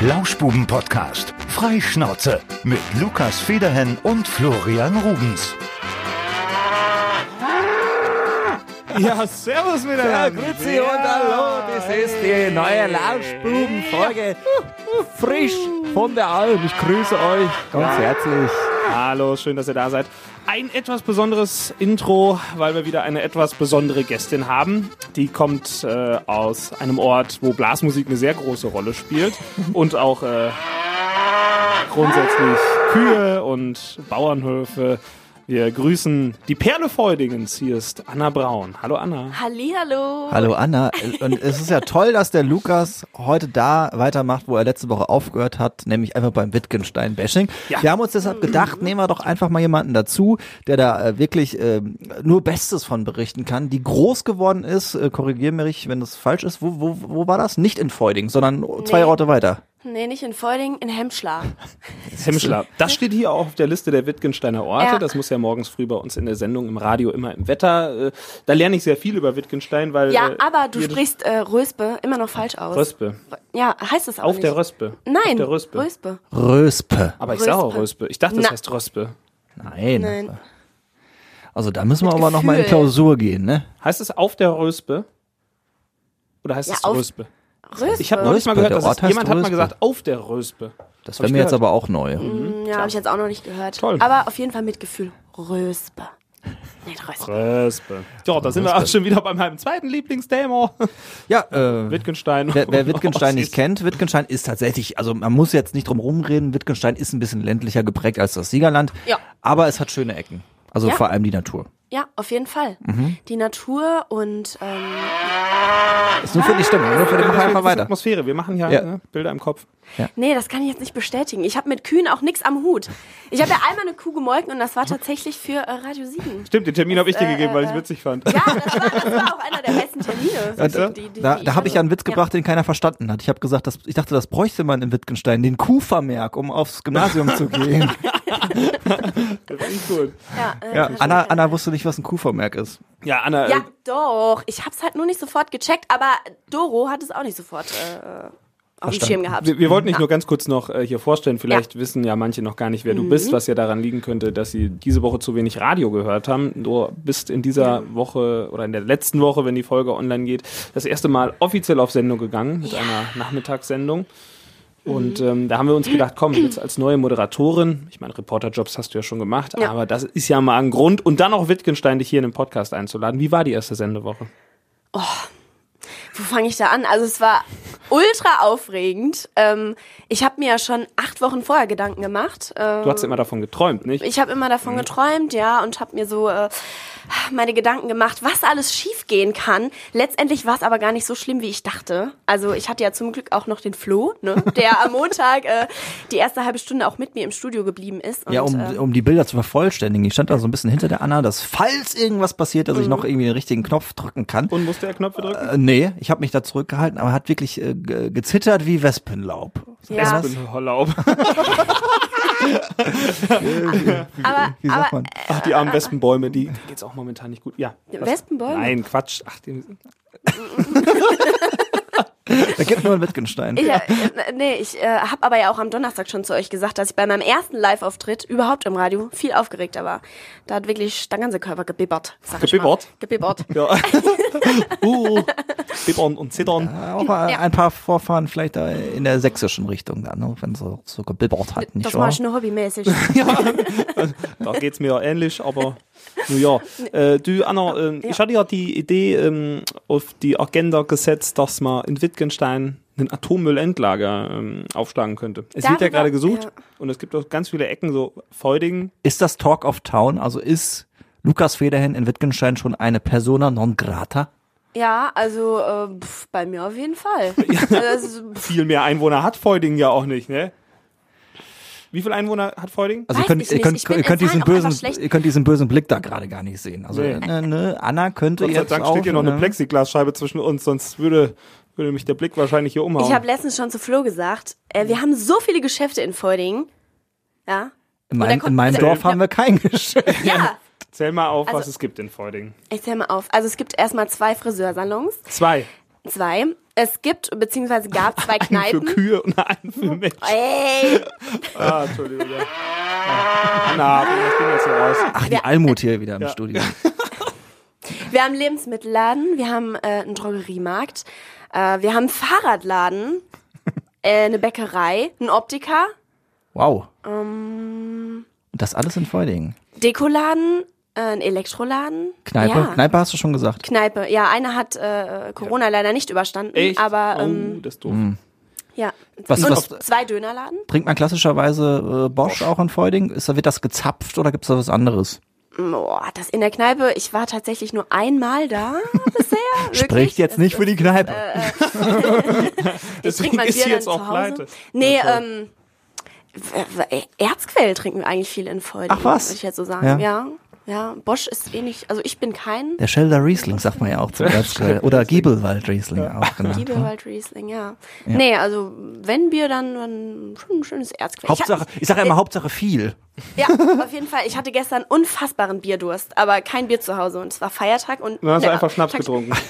Lauschbuben-Podcast. Freischnauze mit Lukas Federhen und Florian Rubens. Ja, servus Ja, miteinander. grüezi und hallo, das ist die neue Lauschbuben-Folge. Frisch von der Alm. Ich grüße euch ganz herzlich. Hallo, schön, dass ihr da seid. Ein etwas besonderes Intro, weil wir wieder eine etwas besondere Gästin haben. Die kommt äh, aus einem Ort, wo Blasmusik eine sehr große Rolle spielt und auch äh, grundsätzlich Kühe und Bauernhöfe. Wir grüßen die Perle Feudingens. Hier ist Anna Braun. Hallo Anna. Hallihallo. Hallo Anna. Und es ist ja toll, dass der Lukas heute da weitermacht, wo er letzte Woche aufgehört hat, nämlich einfach beim Wittgenstein-Bashing. Ja. Wir haben uns deshalb gedacht, nehmen wir doch einfach mal jemanden dazu, der da äh, wirklich ähm, nur Bestes von berichten kann, die groß geworden ist, äh, korrigier mich, wenn das falsch ist, wo, wo, wo war das? Nicht in Feuding, sondern zwei Nee. Orte weiter. Nee, nicht in Feuding, in Hemschler. Hemmschler. Das steht hier auch auf der Liste der Wittgensteiner Orte. Ja. Das muss ja morgens früh bei uns in der Sendung im Radio immer im Wetter. äh, Da lerne ich sehr viel über Wittgenstein, weil. Ja, äh, aber du sprichst äh, Röspe immer noch falsch aus. Röspe. Ja, heißt es auch Auf nicht. der Röspe. Nein, Auf der Röspe. Röspe. Röspe. Aber ich sage auch Röspe. Röspe. Ich dachte, das Na. heißt Röspe. Nein. Nein. Also da müssen wir Mit aber noch mal in. Klausur gehen, ne? Heißt es auf der Röspe? Oder heißt Ja, es auf- Röspe? Röspe. Ich habe neulich mal gehört, der dass es, jemand hat mal gesagt, auf der Röspe. Das wäre mir jetzt aber auch neu. ja, habe ich jetzt auch noch nicht gehört. Toll. Aber auf jeden Fall mit Gefühl. Röspe. Nicht Röspe. Röspe. Ja, da sind wir auch schon wieder bei meinem zweiten Lieblingsthema. Ja, äh, Wittgenstein. Wer, wer Wittgenstein nicht ist- kennt, Wittgenstein ist tatsächlich, also man muss jetzt nicht drum rumreden, Wittgenstein ist ein bisschen ländlicher geprägt als das Siegerland, Ja. aber es hat schöne Ecken. Also Ja. vor allem die Natur. Ja, auf jeden Fall. Mhm. Die Natur und ähm, Ist nur für die Stimmung, nur für den Mach einfach weiter. Atmosphäre. Wir machen ja, Ja. Ne, Bilder im Kopf. Nee, das kann ich jetzt nicht bestätigen. Ich habe mit Kühen auch nichts am Hut. Ich habe ja einmal eine Kuh gemolken und das war tatsächlich für äh, Radio 7. Stimmt, den Termin habe ich dir äh, gegeben, weil ich äh, es witzig fand. Ja, das war, das war auch einer der besten Termine. da Die- die- da, die da habe ich ja einen Witz Ja. gebracht, den keiner verstanden hat. Ich habe gesagt, dass, ich dachte, das bräuchte man in Wittgenstein, den Kuhvermerk, um aufs Gymnasium zu gehen. Das ich gut. Ja, äh, Ja, das Anna. Anna wusste nicht, was ein Kuhvermerk ist. Ja, Anna, Ja, äh, doch. Ich hab's halt nur nicht sofort gecheckt, aber Doro hat es auch nicht sofort äh, auf dem Schirm gehabt. Wir, wir wollten dich nur ganz kurz noch äh, hier vorstellen. Vielleicht wissen ja manche noch gar nicht, wer Mhm. du bist, was ja daran liegen könnte, dass sie diese Woche zu wenig Radio gehört haben. Du bist in dieser Woche oder in der letzten Woche, wenn die Folge online geht, das erste Mal offiziell auf Sendung gegangen mit einer Nachmittagssendung. Und Mhm. ähm, da haben wir uns gedacht, komm, jetzt als neue Moderatorin, ich meine, Reporterjobs hast du ja schon gemacht, Ja. aber das ist ja mal ein Grund. Und dann auch Wittgenstein, dich hier in den Podcast einzuladen. Wie war die erste Sendewoche? Wo fange ich da an? Also es war ultra aufregend. Ähm, ich habe mir ja schon acht Wochen vorher Gedanken gemacht. Ähm, Du hast immer davon geträumt, nicht? ich habe immer davon Mhm. geträumt, ja, und habe mir so äh, meine Gedanken gemacht, was alles schiefgehen kann. Letztendlich war es aber gar nicht so schlimm, wie ich dachte. Also ich hatte ja zum Glück auch noch den Flo, ne, der am Montag äh, die erste halbe Stunde auch mit mir im Studio geblieben ist. Und, Ja, um, äh, um die Bilder zu vervollständigen. Ich stand da so ein bisschen hinter der Anna, dass falls irgendwas passiert, dass ich noch irgendwie den richtigen Knopf drücken kann. Und musste er Knöpfe drücken? Äh, nee, ich habe mich da zurückgehalten, aber hat wirklich äh, ge- gezittert wie Wespenlaub. ja, Wespenlaub. aber, Wie sagt aber man? Ach, die armen Wespenbäume, die geht's auch momentan nicht gut. Ja. Wespenbäume? Nein, Quatsch. Ach, den, Da gibt nur ein Wittgenstein. Ich, äh, nee, ich äh, habe aber ja auch am Donnerstag schon zu euch gesagt, dass ich bei meinem ersten Live-Auftritt überhaupt im Radio viel aufgeregter war. Da hat wirklich der ganze Körper gebibbert. Sag ich Gebibbert? Mal. Gebibbert. ja. uh, bibbern und zittern. Auch ein, ein paar Vorfahren vielleicht in der sächsischen Richtung dann, ne? wenn so, so gebibbert hat, nicht Das mache ich nur hobbymäßig. Da geht's mir ja ähnlich, aber nun ja. Äh, du, Anna, ähm, ich hatte ja die Idee ähm, auf die Agenda gesetzt, dass man in Wittgenstein ein Atommüllendlager ähm, aufschlagen könnte. Es wird ja Darüber- gerade gesucht ja. und es gibt auch ganz viele Ecken, so Feudingen. Ist das Talk of Town, also ist Lukas Federhen in Wittgenstein schon eine Persona non grata? Ja, also äh, pf, bei mir auf jeden Fall. Also, Viel mehr Einwohner hat Feudingen ja auch nicht, ne? Wie viele Einwohner hat Feudingen? Also ihr könnt, ihr ihr diesen bösen, schlecht. ihr könnt diesen bösen Blick da gerade gar nicht sehen. Also Nee. ne, ne, Anna könnte Gott sei jetzt Dank auch, steht hier noch eine ne? Plexiglasscheibe zwischen uns, sonst würde, würde mich der Blick wahrscheinlich hier umhauen. ich habe letztens schon zu Flo gesagt, äh, wir haben so viele Geschäfte in Feudingen. Ja. In, mein, kommt- in meinem Dorf haben wir kein Geschäft. Ja. Zähl mal auf, Also- was es gibt in Feudingen. Ich zähl mal auf. Also es gibt erstmal zwei Friseursalons. Zwei. Zwei. Es gibt, beziehungsweise gab zwei Einen für Kneipen. Kühe und einen für Menschen. Ey, Ah, Entschuldigung. Ja. Na, ich bin jetzt hier raus. Ach, die Almut hier wieder im Ja. Studio. wir haben einen Lebensmittelladen, wir haben äh, einen Drogeriemarkt, äh, wir haben einen Fahrradladen, äh, eine Bäckerei, einen Optiker, Wow. Ähm. Und das alles in Feudingen. Dekoladen, äh, einen Elektroladen. Kneipe? Ja. Kneipe hast du schon gesagt. Kneipe. Ja, einer hat äh, Corona leider nicht überstanden, Echt? aber oh, ähm, das ist doof. ja. Was- Und was- zwei Dönerladen. Trinkt man klassischerweise äh, Bosch, auch in Feuding? Ist, da- wird das gezapft oder gibt's da was anderes? Boah, das in der Kneipe, ich war tatsächlich nur einmal da bisher. Spricht jetzt nicht für die Kneipe. Deswegen trinkt mein ist Bier sie dann jetzt zu auch Hause. pleite. Nee, Ja, ähm, Erzquell trinken wir eigentlich viel in Feuding. Ach was? Würde ich jetzt so sagen. Ja. Ja. Ja. Bosch ist wenig, also ich bin kein Der Schelder Riesling sagt man ja auch zum Erzquell. Oder Giebelwald Riesling auch genannt. ne? Giebelwald Riesling, ja. Nee, also wenn Bier, dann, dann schon ein schönes Erzquell. Hauptsache, Ich, ich sage ja immer Hauptsache viel. ja, auf jeden Fall. Ich hatte gestern unfassbaren Bierdurst, aber kein Bier zu Hause und es war Feiertag und Dann hast du Ja, einfach Schnaps Tag- getrunken.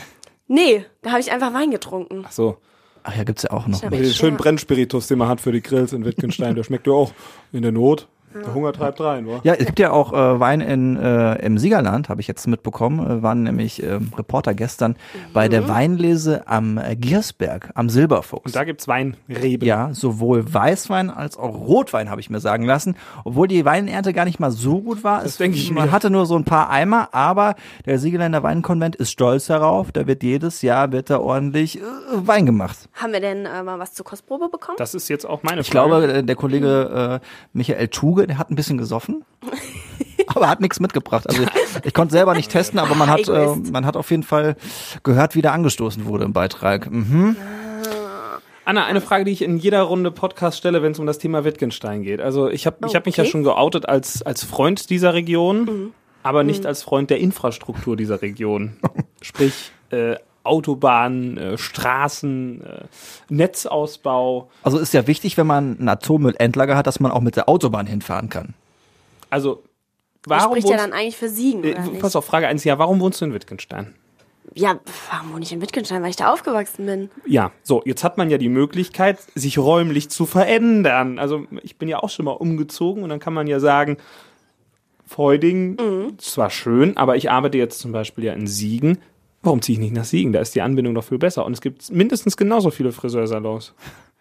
Nee, da habe ich einfach Wein getrunken. Ach so. Ach ja, gibt's ja auch noch. Ja. Den schönen Brennspiritus, den man hat für die Grills in Wittgenstein, der schmeckt ja auch in der Not. Der Hunger treibt rein, wa? Ja, es gibt ja auch äh, Wein in, äh, im Siegerland, habe ich jetzt mitbekommen. Äh, waren nämlich ähm, Reporter gestern bei der Weinlese am äh, Giersberg, am Silberfuchs. Und da gibt's Weinreben. Ja, sowohl Weißwein als auch Rotwein habe ich mir sagen lassen. Obwohl die Weinernte gar nicht mal so gut war. Das Es- denke ich Man mir. hatte nur so ein paar Eimer, aber der Siegerländer Weinkonvent ist stolz darauf. Da wird jedes Jahr wird da ordentlich äh, Wein gemacht. Haben wir denn äh, mal was zur Kostprobe bekommen? Das ist jetzt auch meine Ich Frage. glaube, äh, der Kollege äh, Michael Tuge, der hat ein bisschen gesoffen. aber hat nichts mitgebracht. Also ich, ich konnte selber nicht testen, aber man hat, äh, man hat auf jeden Fall gehört, wie der angestoßen wurde im Beitrag. Mhm. Anna, eine Frage, die ich in jeder Runde Podcast stelle, wenn es um das Thema Wittgenstein geht. Also ich habe ich hab mich ja schon geoutet als, als Freund dieser Region, aber nicht als Freund der Infrastruktur dieser Region. Sprich, äh, Autobahnen, äh, Straßen, äh, Netzausbau. Also ist ja wichtig, wenn man ein Atommüllendlager hat, dass man auch mit der Autobahn hinfahren kann. Also, warum spricht ja dann eigentlich für Siegen, äh, oder nicht? pass auf, Frage 1, ja, warum wohnst du in Wittgenstein? Ja, warum wohne ich in Wittgenstein? Weil ich da aufgewachsen bin. Ja, so, jetzt hat man ja die Möglichkeit, sich räumlich zu verändern. Also ich bin ja auch schon mal umgezogen und dann kann man ja sagen, Feuding, zwar schön, aber ich arbeite jetzt zum Beispiel ja in Siegen. Warum ziehe ich nicht nach Siegen? Da ist die Anbindung doch viel besser. Und es gibt mindestens genauso viele Friseursalons.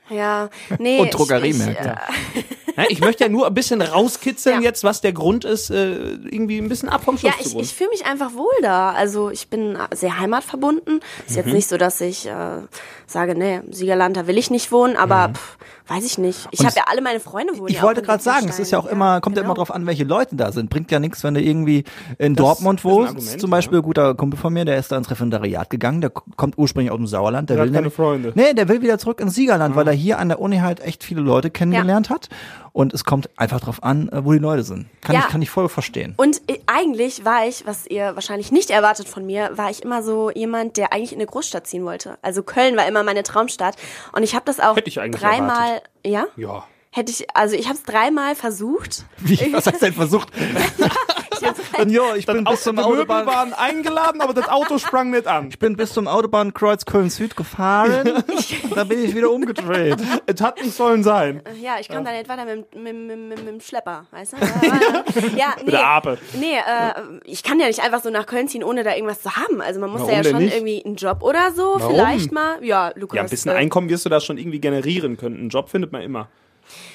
Ja, nee. Und Drogeriemärkte. Ich, äh, ich möchte ja nur ein bisschen rauskitzeln Ja. jetzt, was der Grund ist, äh, irgendwie ein bisschen ab vom Schuss ja, zu ich, ich fühle mich einfach wohl da. Also ich bin sehr heimatverbunden. Ist Mhm. jetzt nicht so, dass ich äh, sage, nee, Siegerland, da will ich nicht wohnen, aber pff, weiß ich nicht. Ich habe ja alle meine Freunde wohnen Ich ja wollte gerade sagen, es ist ja auch immer, kommt ja genau. immer drauf an, welche Leute da sind. Bringt ja nichts, wenn du irgendwie in Dortmund ist ein wohnst. Argument, zum Beispiel, guter Kumpel von mir, der ist da ins Referendariat gegangen, der kommt ursprünglich aus dem Sauerland. Der Der will hat keine nämlich- Freunde. Nee, der will wieder zurück ins Siegerland, weil er hier an der Uni halt echt viele Leute kennengelernt hat. Und es kommt einfach drauf an, äh, wo die Leute sind. Kann, Ja. ich, kann ich voll verstehen. Und äh, eigentlich war ich, was ihr wahrscheinlich nicht erwartet von mir, war ich immer so jemand, der eigentlich in eine Großstadt ziehen wollte. Also Köln war immer meine Traumstadt. Und ich habe das auch Hätte ich eigentlich dreimal, ja? ja. Hätte ich, also ich habe es dreimal versucht. Wie, was hast du denn versucht? Und ja, ich bin bis zum Autobahn, waren eingeladen, aber das Auto sprang nicht an. ich bin bis zum Autobahnkreuz Köln-Süd gefahren. da bin ich wieder umgedreht. Es hat nicht sollen sein. Ja, ich kam da nicht weiter mit, dem- mit, mit, mit, mit dem Schlepper, weißt du? Ja, ja, nee, der Ape. Nee, äh, ich kann ja nicht einfach so nach Köln ziehen, ohne da irgendwas zu haben. Also man muss Warum da ja schon nicht? irgendwie einen Job oder so, Warum? vielleicht mal. Ja, Lukas. Ja, ein bisschen äh, Einkommen wirst du da schon irgendwie generieren können. Einen Job findet man immer.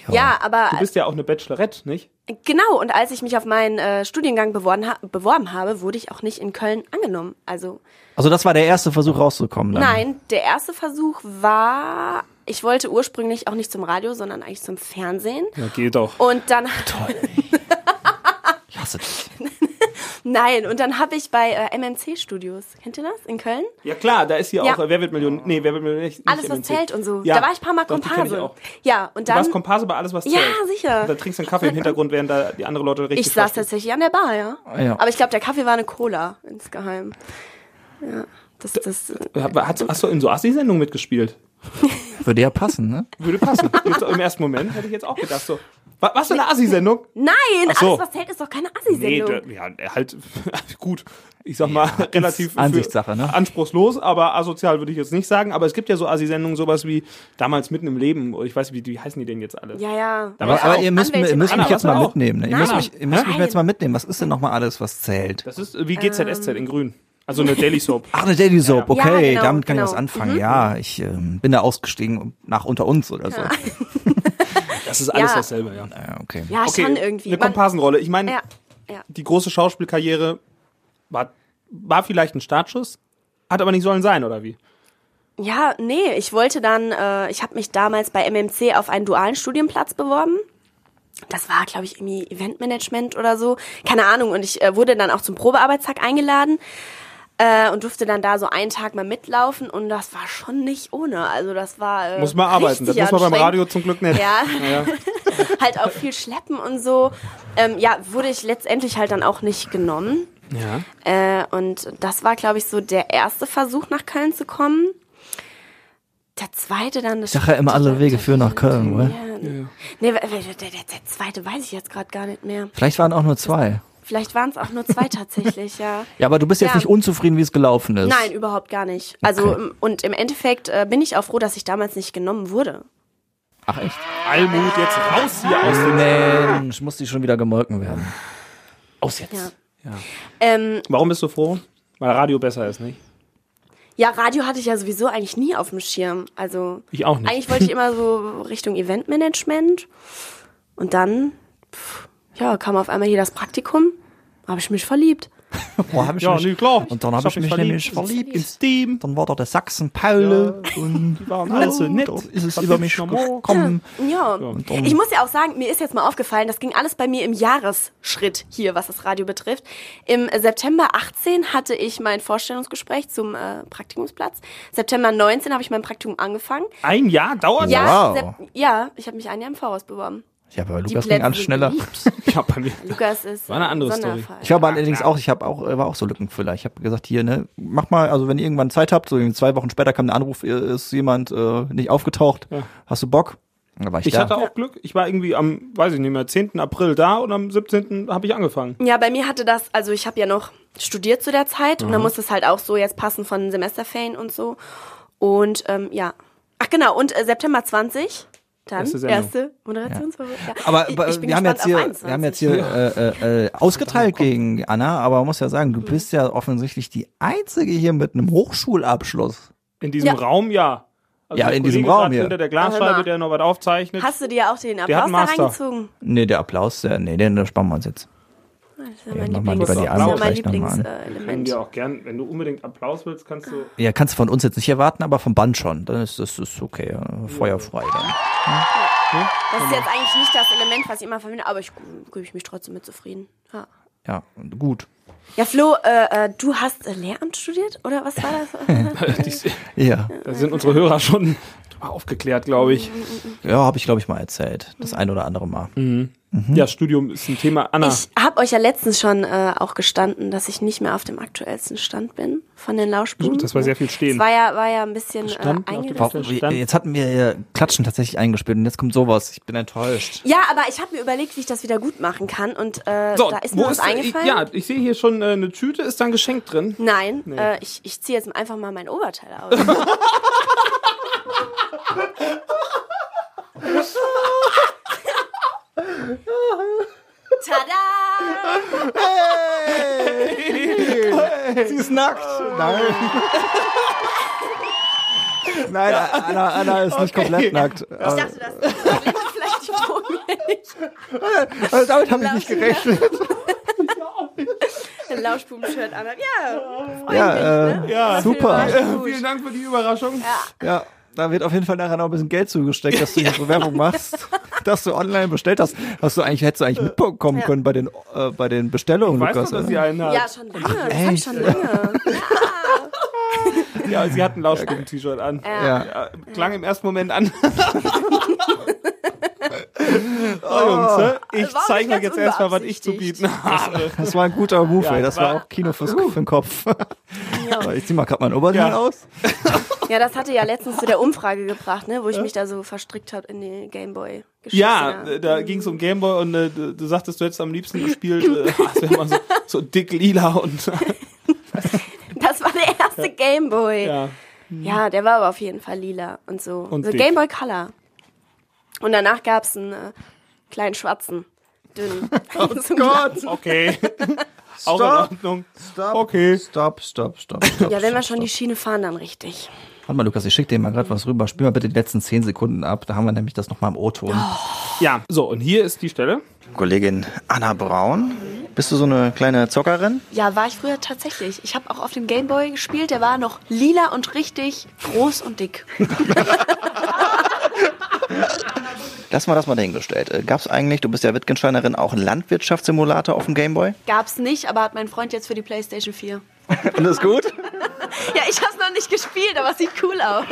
Ja, aber Du bist ja auch eine Bachelorette, nicht? genau, und als ich mich auf meinen äh, Studiengang beworben, ha beworben habe, wurde ich auch nicht in Köln angenommen. Also Also das war der erste Versuch rauszukommen. Dann. nein, der erste Versuch war, ich wollte ursprünglich auch nicht zum Radio, sondern eigentlich zum Fernsehen. Ja, geht doch. Und dann Toll. Ich hasse dich. Nein, und dann habe ich bei äh, MMC Studios, kennt ihr das, in Köln? Ja klar, da ist hier Ja. auch, äh, wer wird Millionär? Nee, wer wird Millionär? Nicht, Alles, nicht was zählt und so. Ja, Da war ich ein paar Mal Komparse. Ja, und Du warst dann, Komparse bei alles, was Ja, zählt. sicher. Und da trinkst du einen Kaffee im Hintergrund, während da die anderen Leute richtig ich saß tatsächlich an der Bar, ja. Ja. Aber ich glaube, der Kaffee war eine Cola, insgeheim. Ja, das, das, Hat, hast du in so Assi-Sendungen mitgespielt? Würde ja passen, ne? Würde passen. Im ersten Moment hätte ich jetzt auch gedacht, so, Wa- Was für eine Assi-Sendung? Nein, so. alles was zählt ist doch keine Nee, Assi-Sendung. der- ja, halt, gut. Ich sag mal, relativ für- Ansichtssache, ne? anspruchslos, aber asozial würde ich jetzt nicht sagen. Aber es gibt ja so Assi-Sendungen, sowas wie damals mitten im Leben. Oder ich weiß, wie, wie heißen die denn jetzt alle? ja, ja. Aber- Aber, aber ihr müsst, ihr müsst mich jetzt was mal auch? mitnehmen. Ne? Ihr, müsst mich, ihr müsst mich jetzt mal mitnehmen. Was ist denn nochmal alles, was zählt? Das ist wie GZSZ in grün. Also eine Daily Soap. Ach, eine Daily Soap, Ja. okay, Ja, genau, damit kann ich genau. was anfangen. Ja, ich ähm, bin da ausgestiegen nach unter uns oder so. Ja, Das ist alles Ja. dasselbe, ja. okay. Ja, Okay, schon irgendwie. eine Komparsenrolle. Ich meine, ja, ja. die große Schauspielkarriere war, war vielleicht ein Startschuss, hat aber nicht sollen sein, oder wie? Ja, nee, ich wollte dann, äh, ich habe mich damals bei MMC auf einen dualen Studienplatz beworben. Das war, glaube ich, irgendwie Eventmanagement oder so. Keine Ahnung. Und ich äh, wurde dann auch zum Probearbeitstag eingeladen äh, und durfte dann da so einen Tag mal mitlaufen. Und das war schon nicht ohne. Also das war. Äh, Muss man arbeiten. Das muss man beim. Radio zum Glück nicht. Ja, Ja. halt auch viel schleppen und so. Ähm, ja, wurde ich letztendlich halt dann auch nicht genommen. ja. Äh, und das war, glaube ich, so der erste Versuch, nach Köln zu kommen. Der zweite dann. Ich sage ja immer, alle Wege führen nach Köln, oder? Ja, nee, der, der, der zweite weiß ich jetzt gerade gar nicht mehr. Vielleicht waren auch nur zwei. Vielleicht waren es auch nur zwei tatsächlich, ja. Ja, aber du bist jetzt Ja. nicht unzufrieden, wie es gelaufen ist. Nein, überhaupt gar nicht. Also, Okay. m- und im Endeffekt äh, bin ich auch froh, dass ich damals nicht genommen wurde. Ach echt? Almut, jetzt raus hier aus dem... Mensch, muss die schon wieder gemolken werden. Aus jetzt. Ja. Ähm, Warum bist du froh? Weil Radio besser ist, nicht? ja, Radio hatte ich ja sowieso eigentlich nie auf dem Schirm. Also, Ich auch nicht. eigentlich wollte ich immer so Richtung Eventmanagement. Und dann, pff, ja, kam auf einmal hier das Praktikum. Habe ich mich verliebt. Boah, hab ich Ja, mich, nee, klar. Und dann habe ich mich nämlich verliebt. Ins Team. Dann war da der Sachsen-Paule und Die waren alle so nett. dann ist es Das über mich gekommen. Ja. dann- Ich muss ja auch sagen, mir ist jetzt mal aufgefallen, das ging alles bei mir im Jahresschritt hier, was das Radio betrifft. Im September 18 hatte ich mein Vorstellungsgespräch zum äh, Praktikumsplatz. September 19 habe ich mein Praktikum angefangen. Ein Jahr dauert Ja, Wow. Ja ich habe mich ein Jahr im Voraus beworben. Ja, aber Lukas ging sind schneller. das? Ja, bei mir. Lukas ist War eine andere Story. Ich war aber allerdings auch, ich habe auch, äh, war auch so Lückenfüller. Ich habe gesagt, hier, ne, mach mal, also wenn ihr irgendwann Zeit habt, so zwei Wochen später kam der Anruf, ist jemand äh, nicht aufgetaucht. Hast du Bock? Da war ich, Ich da. hatte auch Glück. Ich war irgendwie am, weiß ich nicht mehr, 10. April da und am 17. habe ich angefangen. Ja, bei mir hatte das, also ich habe ja noch studiert zu der Zeit und dann muss es halt auch so jetzt passen von Semesterferien und so. Und ähm, ja. Ach genau, und äh, September 20, dann Erste erste. Moderationswoche. Ja. aber Ich- aber ich bin wir haben jetzt hier, wir haben 21. jetzt hier äh, äh, äh, ausgeteilt gegen Anna, aber man muss ja sagen, du bist ja offensichtlich die einzige hier mit einem Hochschulabschluss. In diesem Ja. Raum, ja. Also Ja, der in diesem Raum hier. Hinter der Glasscheibe, der noch was aufzeichnet. Hast du dir auch den Applaus da reingezogen? Nee, der Applaus, der, nee, den sparen wir uns jetzt. Das ist ja Ja, mein Lieblings, lieber die das ja Arme Lieblingselement. dir auch gern, wenn du unbedingt Applaus willst, kannst du. Ja, kannst du von uns jetzt nicht erwarten, aber vom Band schon. Dann ist das ist okay, äh, feuerfrei dann. Das ist jetzt eigentlich nicht das Element, was ich immer verbinde, aber ich gebe ich mich trotzdem mit zufrieden. Ja. Ja, gut. Ja, Flo, äh, äh, du hast äh, Lehramt studiert oder was war das? Ja, Da sind unsere Hörer schon aufgeklärt, glaube ich. ja, habe ich glaube ich mal erzählt, das ein oder andere Mal. Ja, Studium ist ein Thema. Anna, Ich habe euch ja letztens schon äh, auch gestanden, dass ich nicht mehr auf dem aktuellsten Stand bin von den Lauschbuben. das war sehr viel stehen. Das war ja, war ja ein bisschen äh. Jetzt hatten wir ja Klatschen tatsächlich eingespielt und jetzt kommt sowas. Ich bin enttäuscht. Ja, aber ich habe mir überlegt, wie ich das wieder gut machen kann und äh, so, da ist mir was ist, ich, eingefallen. ja, ich sehe hier schon äh, eine Tüte, ist da ein Geschenk drin? Nein, äh, ich, ich ziehe jetzt einfach mal mein Oberteil aus. Tada! Sie ist nackt. Nein. Nein, Anna, Anna ist nicht komplett nackt. Ich dachte, das vielleicht die nicht. Also damit habe ich nicht gerechnet. Ein Lauschbuben-Shirt an. Ja, Ja, äh, ne? ja, super. Vielen Dank für die Überraschung. Ja, da wird auf jeden Fall nachher noch ein bisschen Geld zugesteckt, dass du hier so Werbung machst, dass du online bestellt hast. Hast du eigentlich, hättest du eigentlich mitbekommen Ja. können bei den, äh, bei den Bestellungen, Ich weiß Lukas. noch, dass sie einen hat. Ja, schon lange. das hab ich schon lange. Ja, sie hat ein Lauschbuben-T-Shirt an. ja. Ja, klang im ersten Moment an. oh, Jungs, ne? ich War auch zeige euch jetzt erstmal, was ich zu bieten habe. Das war ein guter Move, Ja, ey. Das war- war auch Kino fürs, für den Kopf. Ich zieh mal gerade mein Oberteil Ja. aus. Ja, das hatte ja letztens zu der Umfrage gebracht, ne, wo ich mich da so verstrickt habe in die Gameboy. Ja, äh, da ging es um Gameboy und äh, du, du sagtest, du hättest am liebsten gespielt, äh, das wär mal so, so dick lila und Das war der erste Gameboy. Ja. ja. der war aber auf jeden Fall lila und so. Und so. Gameboy Color. Und danach gab's einen äh, kleinen schwarzen, dünnen. Oh Gott. Okay. Auch in Stopp. Ordnung. Stopp. Okay. Stopp, stopp, stopp, stopp. Ja, wenn wir schon die. Schiene fahren, dann richtig. Warte mal, Lukas, ich schicke dir mal gerade was rüber. Spiel mal bitte die letzten 10 Sekunden ab. Da haben wir nämlich das nochmal im O-Ton. Ja, so, und hier ist die Stelle. Kollegin Anna Braun. Bist du so eine kleine Zockerin? Ja, war ich früher tatsächlich. Ich habe auch auf dem Gameboy gespielt. Der war noch lila und richtig groß und dick. Lass mal das mal dahingestellt. Äh, Gab's eigentlich, du bist ja Wittgensteinerin, auch einen Landwirtschaftssimulator auf dem Gameboy? Gab's nicht, aber hat mein Freund jetzt für die Playstation 4. Und das gut? Ja, ich hab's noch nicht gespielt, aber es sieht cool aus.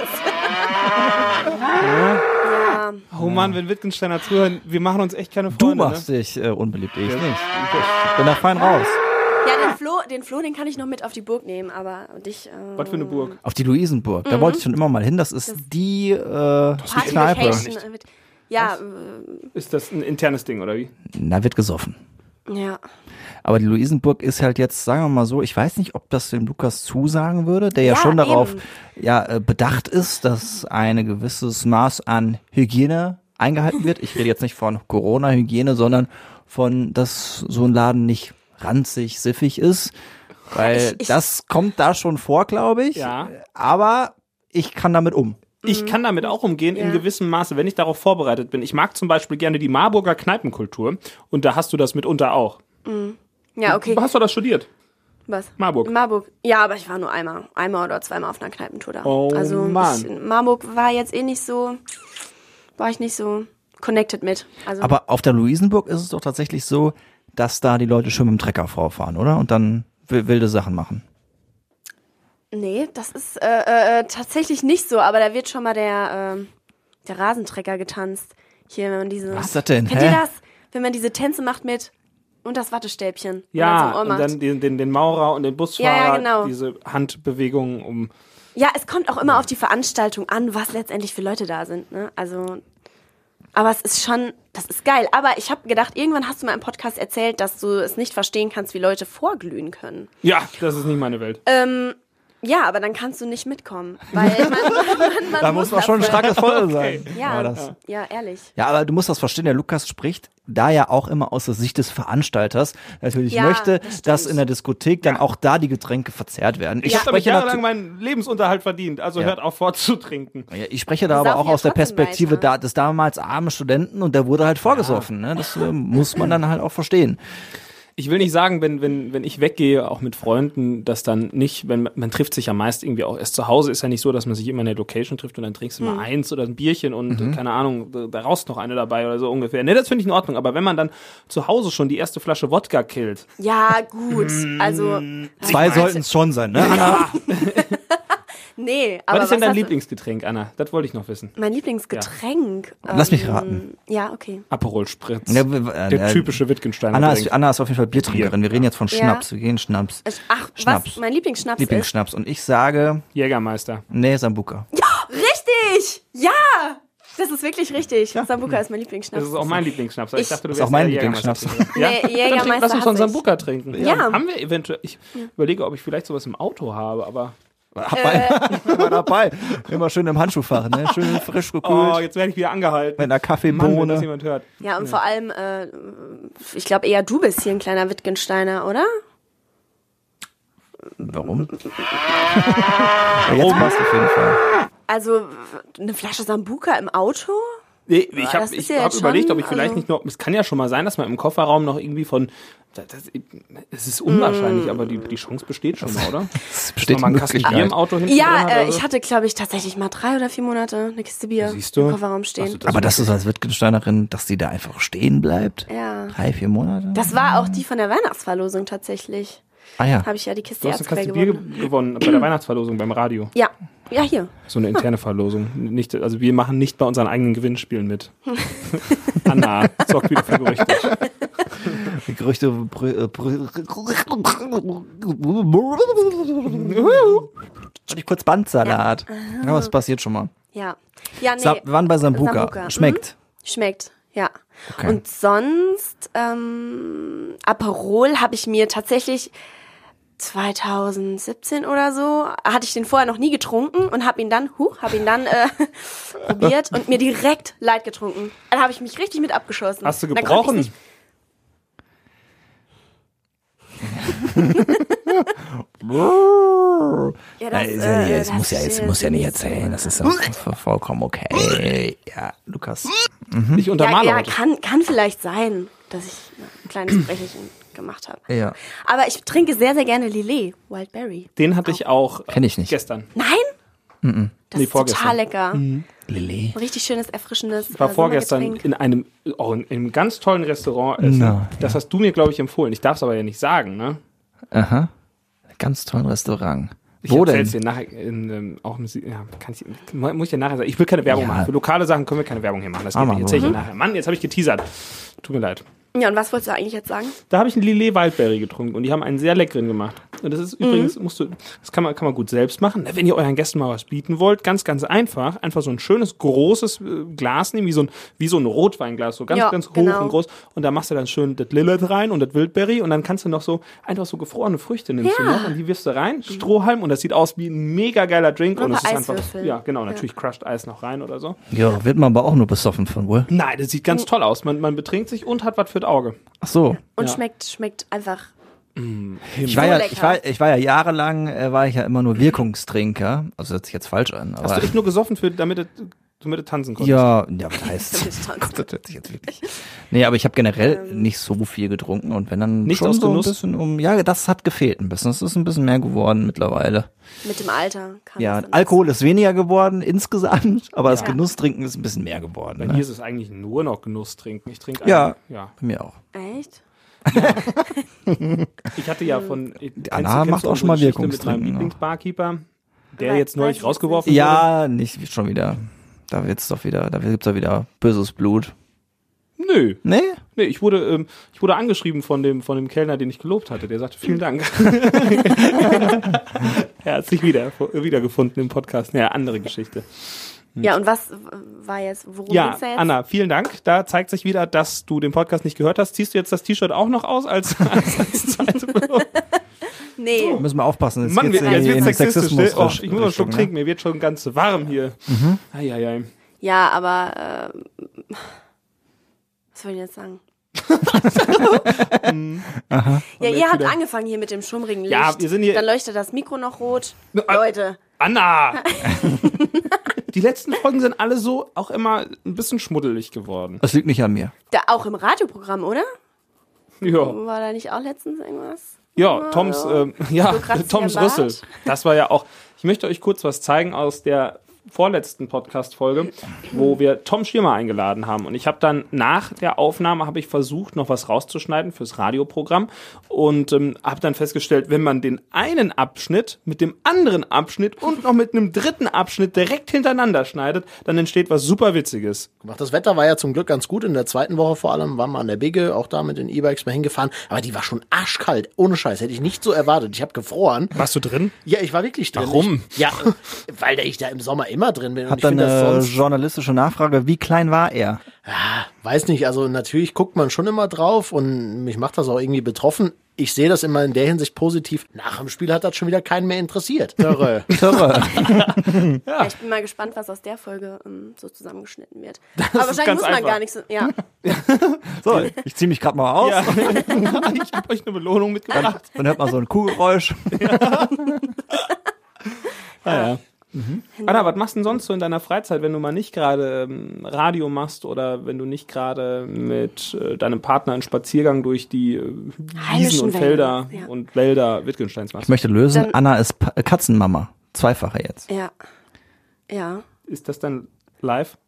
ja, Oh Mann, wenn Wittgensteiner zuhören, wir machen uns echt keine Du Freunde. machst dich äh, unbeliebt, ich nicht. Ich bin da fein raus. ja den, Flo, den Flo, den kann ich noch mit auf die Burg nehmen, aber dich. Äh, Ne? Was für eine Burg? Auf die Luisenburg. Da wollte ich schon immer mal hin. Das ist die, äh, die Kneipe. Ja, äh, Ist das ein internes Ding, oder wie? Da wird gesoffen. Ja. Aber die Luisenburg ist halt jetzt, sagen wir mal so, ich weiß nicht, ob das dem Lukas zusagen würde, der ja, Ja, schon darauf eben. ja, äh, bedacht ist, dass ein gewisses Maß an Hygiene eingehalten wird. Ich rede jetzt nicht von Corona-Hygiene, sondern von, dass so ein Laden nicht ranzig, siffig ist. Weil Ich- ich- das kommt da schon vor, glaube ich. Ja. Aber ich kann damit um. Ich kann damit auch umgehen in Ja. gewissem Maße, wenn ich darauf vorbereitet bin. Ich mag zum Beispiel gerne die Marburger Kneipenkultur und da hast du das mitunter auch. Ja, okay. Hast du das studiert? Was? Marburg. In Marburg. Ja, aber ich war nur einmal. Einmal oder zweimal auf einer Kneipentour da. Oh, also Mann. Ich, in Marburg war jetzt eh nicht so, war ich nicht so connected mit. Also Aber auf der Luisenburg ist es doch tatsächlich so, dass da die Leute schön mit dem Trecker vorfahren, oder? Und dann wi- wilde Sachen machen. Nee, das ist äh, äh, tatsächlich nicht so. Aber da wird schon mal der, ähm, der Rasentrecker getanzt. Hier, wenn man diese. Was ist das denn? Kennt Hä? ihr das? Wenn man diese Tänze macht mit und das Wattestäbchen. Ja, und dann den, den, den Maurer und den Busfahrer, Ja, ja, genau. diese Handbewegungen um. Ja, es kommt auch immer auf die Veranstaltung an, was letztendlich für Leute da sind. Ne? Also, aber es ist schon, das ist geil. Aber ich habe gedacht, irgendwann hast du mal im Podcast erzählt, dass du es nicht verstehen kannst, wie Leute vorglühen können. Ja, das ist nicht meine Welt. Ähm, ja, aber dann kannst du nicht mitkommen, weil man, man, man Da muss man schon ein starkes Feuer sein. Ja, Aber das, ja, ehrlich. ja, aber du musst das verstehen, der Lukas spricht da ja auch immer aus der Sicht des Veranstalters natürlich Ja, möchte, das dass in der Diskothek dann auch da die Getränke verzehrt werden. Ich Ich habe jahrelang meinen Lebensunterhalt verdient, also Ja. hört auf vorzutrinken. Ja, ich spreche da aber auch ja aus der Perspektive weiter. da, des damals armen Studenten und der wurde halt vorgesoffen. Ne? Das äh, muss man dann halt auch verstehen. Ich will nicht sagen, wenn, wenn, wenn ich weggehe, auch mit Freunden, dass dann nicht, wenn man, man trifft sich ja meist irgendwie auch erst zu Hause, ist ja nicht so, dass man sich immer in der Location trifft und dann trinkst du Mhm. mal eins oder ein Bierchen und äh, keine Ahnung, da, da raus noch eine dabei oder so ungefähr. Ne, das finde ich in Ordnung, aber wenn man dann zu Hause schon die erste Flasche Wodka killt, Ja, gut. Also, Zwei sollten es schon sein, ne? Anna? nee. Aber was ist denn dein Lieblingsgetränk, Anna? Das wollte ich noch wissen. Mein Lieblingsgetränk. Lass mich ähm, raten. Ja, okay. Aperol Spritz. Ja, äh, der äh, typische Wittgensteiner Anna ist. Anna ist auf jeden Fall Biertrinkerin. Wir reden jetzt von Ja. Schnaps. Wir gehen Schnaps. Ach, Schnaps. was mein Lieblingsschnaps Lieblingsschnaps. Und ich sage, Jägermeister. nee, Sambuka. ist? Richtig! Ja! Das ist wirklich richtig. Sambuka ist mein Lieblingsschnaps. Das ist auch mein Lieblingsschnaps. Ich Ich- dachte, du Ist wärst auch mein Lieblingsschnaps. Ja? Nee, Jägermeister Lass uns ich. Sambuka trinken. Ja. Haben wir eventuell. Ich überlege, ob ich vielleicht sowas im Auto habe, aber. Dabei. Immer dabei. Immer schön im Handschuhfach, ne? Schön frisch Oh, gekühlt. jetzt werde ich wieder angehalten. mit einer Mann, wenn das Kaffeebohne. jemand hört. Ja, und vor allem, äh, ich glaube eher du bist hier ein kleiner Wittgensteiner, oder? Warum? ja, jetzt passt auf jeden Fall. Also eine Flasche Sambuka im Auto? Nee, ich habe das ja hab überlegt, ob ich vielleicht also- nicht noch. Es kann ja schon mal sein, dass man im Kofferraum noch irgendwie von. Das, das, es ist unwahrscheinlich, Mm. aber die, die Chance besteht schon mal, oder? Es besteht mal Kasten Bier im. Auto hinten Ja, drin hat äh, ich hatte, glaube ich, tatsächlich mal drei oder vier Monate eine Kiste Bier Siehst du? im Kofferraum stehen. du Aber das ist als Wittgensteinerin, dass die da einfach stehen bleibt? Ja. Drei, vier Monate? Das war auch die von der Weihnachtsverlosung tatsächlich. Ah ja. Habe ich ja die Kiste Du hast eine Kaste Bier gewonnen. ge gewonnen bei der Weihnachtsverlosung beim Radio. Ja, ja, hier. So eine interne Verlosung. Nicht, also wir machen nicht bei unseren eigenen Gewinnspielen mit. Anna sorgt wieder für Gerüchte. Die Gerüchte. brü- äh, Hatte ich kurz Bandsalat. Ja, was passiert schon mal? Ja. Ja, nee. Sa wir waren bei Sambuka. Sambuka, mhm. Schmeckt. Schmeckt, ja. Okay. Und sonst, ähm, Aperol habe ich mir tatsächlich 2017 oder so, hatte ich den vorher noch nie getrunken und habe ihn dann, huch, habe ihn dann äh, probiert und mir direkt leid getrunken. Dann habe ich mich richtig mit abgeschossen. Hast du gebrochen? nicht- Ja, das, Ja, ist ja, äh, das muss ja, jetzt muss ja nicht nicht erzählen. Das ist ja voll- vollkommen okay. Ja, Lukas. Ich Ja, untermale ja heute. kann, kann vielleicht sein, dass ich ein kleines Brecherchen gemacht habe. Ja. Aber ich trinke sehr, sehr gerne Lillet, Wildberry. Den hatte ich auch Kenn ich nicht. gestern. Nein? Das Nee, ist vorgestern. total lecker. Lillet. Ein richtig schönes, erfrischendes Ich war äh, vorgestern Sommergetränk. in einem, oh, in einem ganz tollen Restaurant essen. Na, Das hast du mir, glaube ich, empfohlen. Ich darf es aber ja nicht sagen, ne? Aha. Ganz tollen Restaurant. Ich Wo erzähl's denn? dir nachher in, ähm, auch im, Sie- ja, kann ich, muss ich dir nachher sagen. Ich will keine Werbung Ja. machen. Für lokale Sachen können wir keine Werbung hier machen. Das geht Ah, nicht. Erzähl ich dir nachher. Mann, jetzt habe ich geteasert. Tut mir leid. Ja, und was wolltest du eigentlich jetzt sagen? Da habe ich einen Lillet Wildberry getrunken und die haben einen sehr leckeren gemacht. Und das ist Mhm. übrigens, musst du, das kann man, kann man gut selbst machen. Wenn ihr euren Gästen mal was bieten wollt, ganz, ganz einfach. Einfach so ein schönes, großes äh, Glas nehmen, wie so ein, wie so ein Rotweinglas, so ganz, Ja, ganz hoch genau. und groß. Und da machst du dann schön das Lillet rein und das Wildberry und dann kannst du noch so, einfach so gefrorene Früchte nimmst du Ja. noch und die wirfst du rein, Strohhalm und das sieht aus wie ein mega geiler Drink Und und es ist einfach, ja, genau, natürlich crushed Eis noch rein oder so. Ja, wird man aber auch nur besoffen von wohl. Nein, das sieht ganz toll aus. Man, man betrinkt sich und hat was für das Auge. Ach so. Und Ja. schmeckt, schmeckt einfach. Ich war, ja, ich, war, ich war ja jahrelang, äh, war ich ja immer nur Wirkungstrinker. Also hört sich jetzt falsch an. Hast du echt nur gesoffen, für, damit du, damit du tanzen konntest? ja, ja, was heißt? Das hört sich jetzt wirklich. Nee, aber ich habe generell nicht so viel getrunken und wenn dann Nicht schon aus so ein Genuss? bisschen um. Ja, das hat gefehlt ein bisschen. Es ist ein bisschen mehr geworden mittlerweile. Mit dem Alter kann Ja, das Alkohol ist weniger geworden insgesamt, aber das Ja. Genusstrinken ist ein bisschen mehr geworden. Bei Ne? mir ist es eigentlich nur noch Genuss trinken. Ich trinke Ja. ja. Bei mir auch. Echt? Ich hatte ja von Anna macht auch schon mal Geschichte mit meinem Wirkungstrinken, ne? Lieblingsbarkeeper, der jetzt neulich rausgeworfen wurde. Ja, nicht schon wieder. Da wird's doch wieder, da gibt's doch wieder böses Blut. Nö, Nee? nee, ich wurde, ähm, ich wurde angeschrieben von dem, von dem Kellner, den ich gelobt hatte. Der sagte, vielen Dank. er hat sich wieder, wiedergefunden im Podcast. Naja, andere Geschichte. Ja, und was war jetzt, worum Ja, ging's da jetzt? Anna, vielen Dank. Da zeigt sich wieder, dass du den Podcast nicht gehört hast. Ziehst du jetzt das T-Shirt auch noch aus als, als, als zweite Belohnung? Nee. Müssen wir aufpassen. Jetzt Mann, wir, jetzt wird sexistisch. Ne? Oh, Sexismus- ich muss noch einen Schluck ne? trinken, mir wird schon ganz warm hier. Mhm. Eieiei. Ja, aber äh, was soll ich jetzt sagen? ja, ihr habt wieder- angefangen hier mit dem schummrigen Licht. Ja, wir sind hier- Dann leuchtet das Mikro noch rot. äh, Leute, Anna! Die letzten Folgen sind alle so auch immer ein bisschen schmuddelig geworden. Das liegt nicht an mir. da auch im Radioprogramm, oder? Ja, War da nicht auch letztens irgendwas? Ja Toms, ähm, ja, Toms Rüssel. Das war ja auch. Ich möchte euch kurz was zeigen aus der vorletzten Podcast-Folge, wo wir Tom Schirmer eingeladen haben. Und ich habe dann nach der Aufnahme habe ich versucht, noch was rauszuschneiden fürs Radioprogramm und ähm, habe dann festgestellt, wenn man den einen Abschnitt mit dem anderen Abschnitt und noch mit einem dritten Abschnitt direkt hintereinander schneidet, dann entsteht was super Witziges. Das Wetter war ja zum Glück ganz gut. In der zweiten Woche vor allem waren wir an der Bigge, auch da mit den E-Bikes mal hingefahren. Aber die war schon arschkalt. Ohne Scheiß. Hätte ich nicht so erwartet. Ich habe gefroren. Warst du drin? Ja, ich war wirklich drin. Warum? Ich, ja, weil ich da im Sommer immer drin bin. Und Hat ich dann das eine sonst, journalistische Nachfrage, wie klein war er? weiß nicht, also natürlich guckt man schon immer drauf und mich macht das auch irgendwie betroffen. Ich sehe das immer in der Hinsicht positiv. Nach dem Spiel hat das schon wieder keinen mehr interessiert. Dörre. Irre. Ja. Ich bin mal gespannt, was aus der Folge ähm, so zusammengeschnitten wird. Aber ist wahrscheinlich ganz muss man einfach. gar nicht so. Ja. So, ich zieh mich gerade mal aus. Ja. ich habe euch eine Belohnung mitgebracht. Dann hört man so ein Kuhgeräusch. Ah, ja. Anna, was machst du denn sonst so in deiner Freizeit, wenn du mal nicht gerade ähm, Radio machst oder wenn du nicht gerade mit äh, deinem Partner einen Spaziergang durch die äh, Wiesen Heimischen und Felder Wälder, ja. und Wälder Wittgensteins Ich machst? möchte lösen, Dann- Anna ist Pa- Katzenmama. Zweifache jetzt. Ja. Ja. Ist das dann live?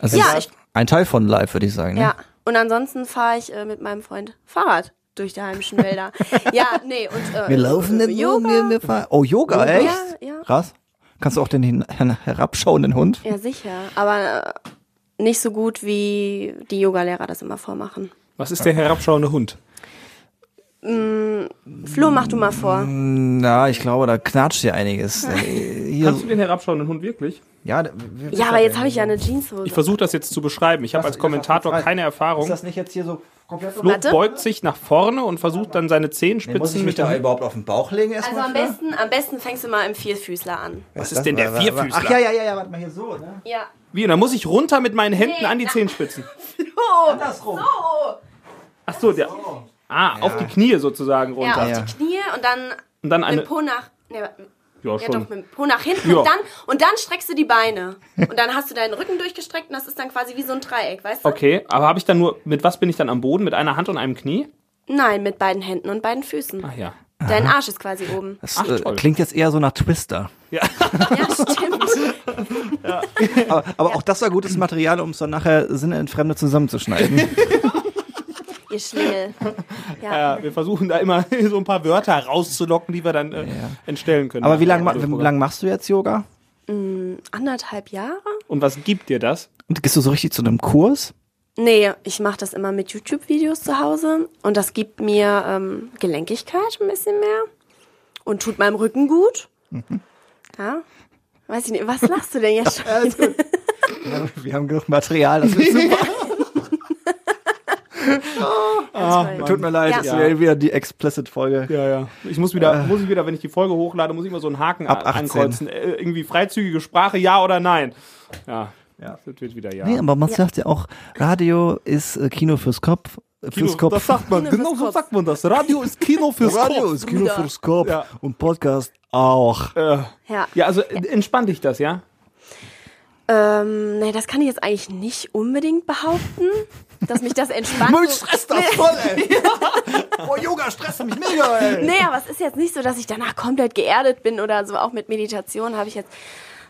Also Ja, ist ich- ein Teil von live, würde ich sagen. Ne? Ja. Und ansonsten fahre ich äh, mit meinem Freund Fahrrad durch die heimischen Wälder. ja, nee, und äh, Wir laufen äh, den Yoga. wir, wir fahren. Oh, Yoga, Ja, echt? ja. Krass. Kannst du auch den herabschauenden Hund? Ja, sicher. Aber äh, nicht so gut, wie die Yogalehrer das immer vormachen. Was ist der herabschauende Hund? Flo, mach du mal vor. Na, ich glaube, da knatscht hier einiges. Hier, Kannst du den herabschauenden Hund wirklich? ja, Ja, aber jetzt habe ich ja eine Jeanshose. Ich versuche das jetzt zu beschreiben. Ich habe als Kommentator keine Ist Erfahrung. das nicht jetzt hier so komplett Flo Warte. beugt sich nach vorne und versucht dann seine Muss ich Zehenspitzen mich mit da der überhaupt auf den Bauch legen erstmal? also am besten, am besten fängst du mal im Vierfüßler an. Was ist denn der Ach Vierfüßler? ja, ja, ja, ja, warte mal hier so, ne? Ja. Wie? Und dann muss ich runter mit meinen Händen Nee, an die na- Zehenspitzen. Andersrum. Ach so, der. Ah, auf die Knie sozusagen Ja, runter. auf Ja. die Knie und dann Und dann mit eine. dem Po nach. Ne, Ja, ja, schon. doch, mit dem Po nach hinten Ja. und dann und dann streckst du die Beine. Und dann hast du deinen Rücken durchgestreckt und das ist dann quasi wie so ein Dreieck, weißt du? Okay, aber habe ich dann nur. Mit was bin ich dann am Boden? Mit einer Hand und einem Knie? Nein, mit beiden Händen und beiden Füßen. Ach ja. Dein Arsch ist quasi oben. Das Ach, äh, toll. klingt jetzt eher so nach Twister. Ja. Ja, stimmt. Aber, aber auch das war gutes Material, um es dann nachher sinnentfremde zusammenzuschneiden. Ihr Schlingel. Ja. Ja, wir versuchen da immer so ein paar Wörter rauszulocken, die wir dann äh, entstellen können. aber wie lange Radioprogramm. lang machst du jetzt Yoga? Anderthalb Jahre? Und was gibt dir das? Und gehst du so richtig zu einem Kurs? Nee, ich mache das immer mit YouTube-Videos zu Hause und das gibt mir ähm, Gelenkigkeit ein bisschen mehr und tut meinem Rücken gut. Ja. Weiß ich nicht, was lachst du denn jetzt schon? Wir haben genug Material, das wird super. Toll. Tut mir leid, Ja. das wäre wieder die Explicit-Folge. Ja, ja. Ich muss wieder, muss ich wieder, wenn ich die Folge hochlade, muss ich immer so einen Haken Ab a- 18. ankreuzen. Äh, irgendwie freizügige Sprache, ja oder nein. Ja. Ja. Das wird wieder ja. Nee, aber man sagt ja auch, Radio ist äh, Kino fürs Kopf. Äh, Kino, fürs Kopf. das sagt man, Kino genau so Kopf. sagt man das. Radio ist Kino fürs Radio Kopf. ist Kino fürs Kopf. Ja. Und Podcast auch. Äh, Ja. ja, also äh, entspann dich das, ja? Ähm, nee, das kann ich jetzt eigentlich nicht unbedingt behaupten, dass mich das entspannt. Mich stresst das voll, ey. oh, Yoga stresst mich mega, ey. Nee, aber es ist jetzt nicht so, dass ich danach komplett geerdet bin oder so. Auch mit Meditation habe ich jetzt,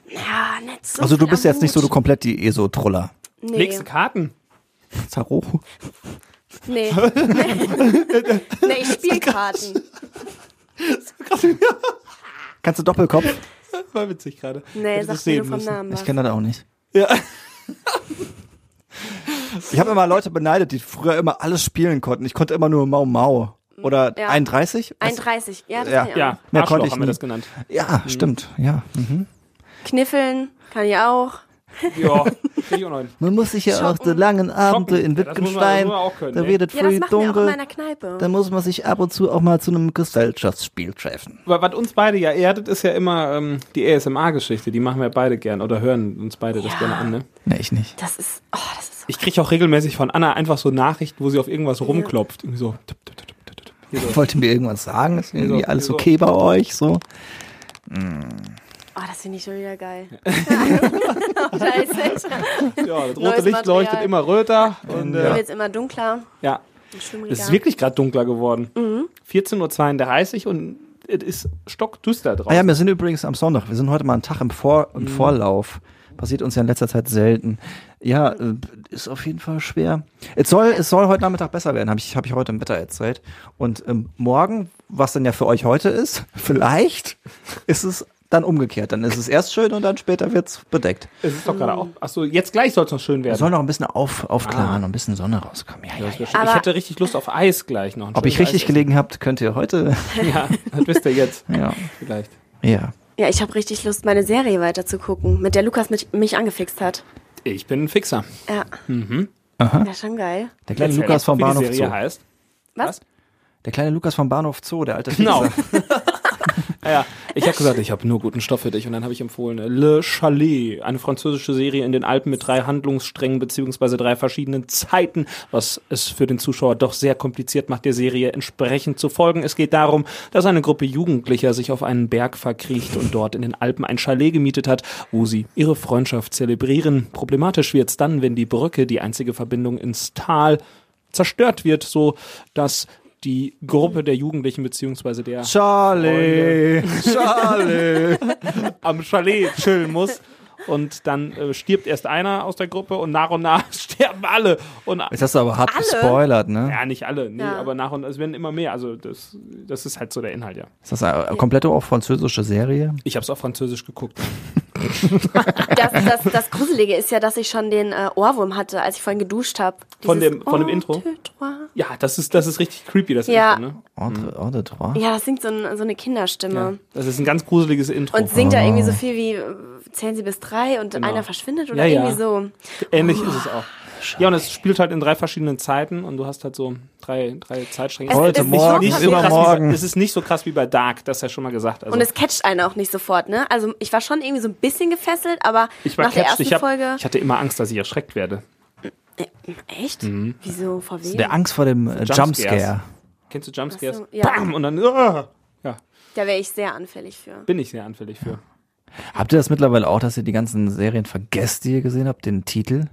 ja, nicht so. Also du bist jetzt nicht so du komplett die ESO-Troller. Nee, Legst du Karten? Tarot. nee. nee. nee, ich spiele Karten. Kannst du Doppelkopf? War witzig gerade. Nee, sag mir nur vom. Namen. Ich kenne das auch nicht. Ja. Ich habe immer Leute beneidet, die früher immer alles spielen konnten. Ich konnte immer nur Mau Mau. Oder Ja. 31? Was? 31, ja, das Ja. kann ich auch. Ja, Mehr Arschloch konnte ich haben wir das genannt. Ja, stimmt. Ja. Mhm. Kniffeln kann ich auch. Ja. Man muss sich ja auch die langen Abende in Ja, das muss man- das Wittgenstein, können, da wird es Ja, das früh dunkel. meiner Kneipe. Da muss man sich ab und zu auch mal zu einem Gesellschaftsspiel treffen. Aber was uns beide ja erdet, ist ja immer ähm, die ASMR-Geschichte. Die machen wir beide gern oder hören uns beide das Ja. gerne an. Ne? Nee, ich nicht. Das ist, oh, das ist so. Ich kriege auch regelmäßig von Anna einfach so Nachrichten, wo sie auf irgendwas rumklopft. Irgendwie so. tipp, tipp, tipp, tipp, tipp. Hier so. Wollt ihr mir irgendwas sagen? Ist irgendwie so, alles so. okay bei euch? So? Oh, das finde ich schon wieder geil. Scheiße. Ja, das rote Neues Licht Material. leuchtet immer röter. Und, äh, wird immer dunkler. ja, es ist wirklich gerade dunkler geworden. Mhm. 14.32 Uhr und es ist stockdüster draußen. Ah ja, wir sind übrigens am Sonntag. Wir sind heute mal einen Tag im, Vor Mhm. im Vorlauf. Passiert uns ja in letzter Zeit selten. Ja, äh, ist auf jeden Fall schwer. Es soll, es soll heute Nachmittag besser werden, habe ich, hab ich heute im Wetter erzählt. Und ähm, morgen, was dann ja für euch heute ist, vielleicht ist es dann umgekehrt. Dann ist es erst schön und dann später wird's bedeckt. es ist doch gerade auch. Achso, jetzt gleich soll es noch schön Es werden. soll noch ein bisschen auf, aufklaren Ah. und ein bisschen Sonne rauskommen. Ja, ja, ja. ich hätte richtig Lust auf Eis gleich noch. Ein Ob ich richtig Eis gelegen habt, könnt ihr heute. Ja, das wisst ihr jetzt. Ja. Vielleicht. Ja. Ja, ich habe richtig Lust, meine Serie weiter zu gucken, mit der Lukas mich, mich angefixt hat. Ich bin ein Fixer. Ja. Mhm. Ja, schon geil. Der kleine Lukas vom Bahnhof Zoo. heißt. Was? Der kleine Lukas vom Bahnhof Zoo, der alte Genau. Ja, ich habe gesagt, ich habe nur guten Stoff für dich und dann habe ich empfohlen äh, Le Chalet, eine französische Serie in den Alpen mit drei Handlungssträngen beziehungsweise drei verschiedenen Zeiten, was es für den Zuschauer doch sehr kompliziert macht, der Serie entsprechend zu folgen. Es geht darum, dass eine Gruppe Jugendlicher sich auf einen Berg verkriecht und dort in den Alpen ein Chalet gemietet hat, wo sie ihre Freundschaft zelebrieren. Problematisch wird's dann, wenn die Brücke, die einzige Verbindung ins Tal, zerstört wird, so dass die Gruppe der Jugendlichen beziehungsweise der Charlie, Charlie. am Chalet chillen muss. Und dann äh, stirbt erst einer aus der Gruppe und nach und nach sterben alle. Und Jetzt hast du aber hart Alle? gespoilert, ne? ja, nicht alle, nee, Ja. aber nach und es werden immer mehr. Also das, das ist halt so der Inhalt, ja. Ist das eine komplette auch französische Serie? Ich habe es auf Französisch geguckt. Das, das, das Gruselige ist ja, dass ich schon den äh, Ohrwurm hatte, als ich vorhin geduscht habe. Von dem- von dem Intro? Ja, das ist, das ist richtig creepy, das Ja. Intro, ne? Ordre, Ordre trois. Ja, das singt so, ein, so eine Kinderstimme. Das ist ein ganz gruseliges Intro. Und singt da irgendwie so viel wie, äh, zählen Sie bis drei und Genau. einer verschwindet oder Ja, ja. irgendwie so. Ähnlich ist es auch. Ja, und es spielt halt in drei verschiedenen Zeiten und du hast halt so drei, drei Zeitstränge. Es Heute, ist nicht morgen, so krass, so übermorgen. Wie bei, es ist nicht so krass wie bei Dark, das ja schon mal gesagt. Also, Und es catcht einen auch nicht sofort, ne? Also ich war schon irgendwie so ein bisschen gefesselt, aber ich war nach der catched. ersten Ich, hab, Folge. ich hatte immer Angst, dass ich erschreckt werde. Echt? Mhm. Wieso? Vor wem? Der Angst vor dem äh, Jumpscares. Jumpscare. Kennst du Jumpscares? So, ja. Bam! Und dann, ah! ja, Da wäre ich sehr anfällig für. bin ich sehr anfällig für. Habt ihr das mittlerweile auch, dass ihr die ganzen Serien vergesst, die ihr gesehen habt, den Titel?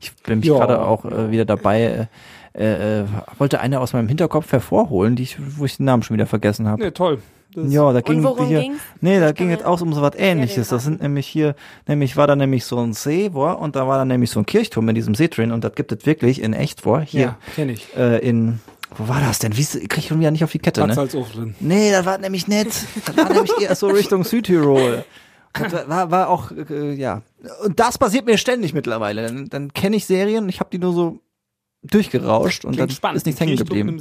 Ich bin mich gerade auch äh, wieder dabei, äh, äh, wollte eine aus meinem Hinterkopf hervorholen, die ich, wo ich den Namen schon wieder vergessen habe. Nee, toll. Das Ja, da ging worum hier, ging's? nee, da Ich ging jetzt auch um so was ähnliches. Das sind nämlich hier, nämlich war da nämlich so ein See, wo, und da war da nämlich so ein Kirchturm in diesem See drin und das gibt es wirklich in echt vor. Hier, ja, kenn ich. äh, in, wo war das denn? Wie krieg ich schon wieder nicht auf die Kette, Bad ne? Salzuflen. Nee, das war nämlich nett. Das war nämlich eher so Richtung Südtirol. Das war, war auch, äh, ja. Und das passiert mir ständig mittlerweile. Dann, dann kenne ich Serien, ich habe die nur so durchgerauscht und Klingt dann spannend. ist nichts hängen geblieben.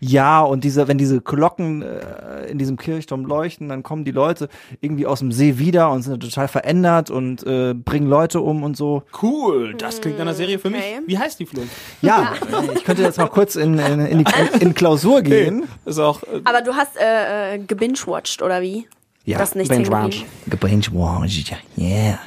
Ja, und diese, wenn diese Glocken äh, in diesem Kirchturm leuchten, dann kommen die Leute irgendwie aus dem See wieder und sind total verändert und äh, bringen Leute um und so. Cool, das klingt nach einer Serie für okay. mich. Wie heißt die, Flo? Ja, äh, ich könnte jetzt mal kurz in, in, in, die, in Klausur gehen. Ist auch, äh, Aber du hast äh, äh, gebingewatcht, oder wie? Ja, das nicht geblieben. Gebingewatched, yeah.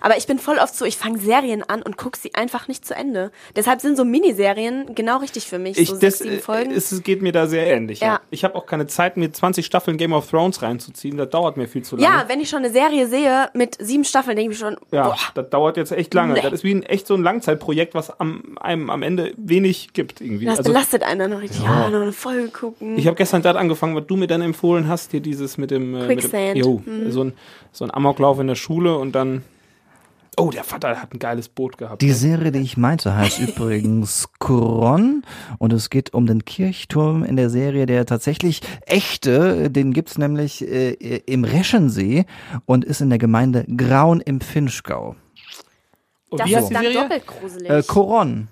Aber ich bin voll oft so, ich fange Serien an und gucke sie einfach nicht zu Ende. Deshalb sind so Miniserien genau richtig für mich. ich, so das, sechs, Folgen. es geht mir da sehr ähnlich. Ja. Ja. Ich habe auch keine Zeit, mir 20 Staffeln Game of Thrones reinzuziehen. Das dauert mir viel zu lange. ja, wenn ich schon eine Serie sehe mit sieben Staffeln, denke ich mir schon, Ja, boah, das dauert jetzt echt lange. Nee. Das ist wie ein echt so ein Langzeitprojekt, was am, einem am Ende wenig gibt irgendwie. das Also, belastet einen dann noch richtig. Ja, noch eine Folge gucken. ich habe gestern das angefangen, was du mir dann empfohlen hast, hier dieses mit dem, äh, mit dem Quicksand. jo, Mhm. so ein so ein Amoklauf in der Schule und dann Oh, der Vater hat ein geiles Boot gehabt. Die Serie, die ich meinte, heißt übrigens Koron und es geht um den Kirchturm in der Serie, der tatsächlich echte, den gibt's nämlich äh, im Reschensee und ist in der Gemeinde Graun im Finchgau. und das wie heißt ist die dann Serie? doppelt gruselig. Äh, Koron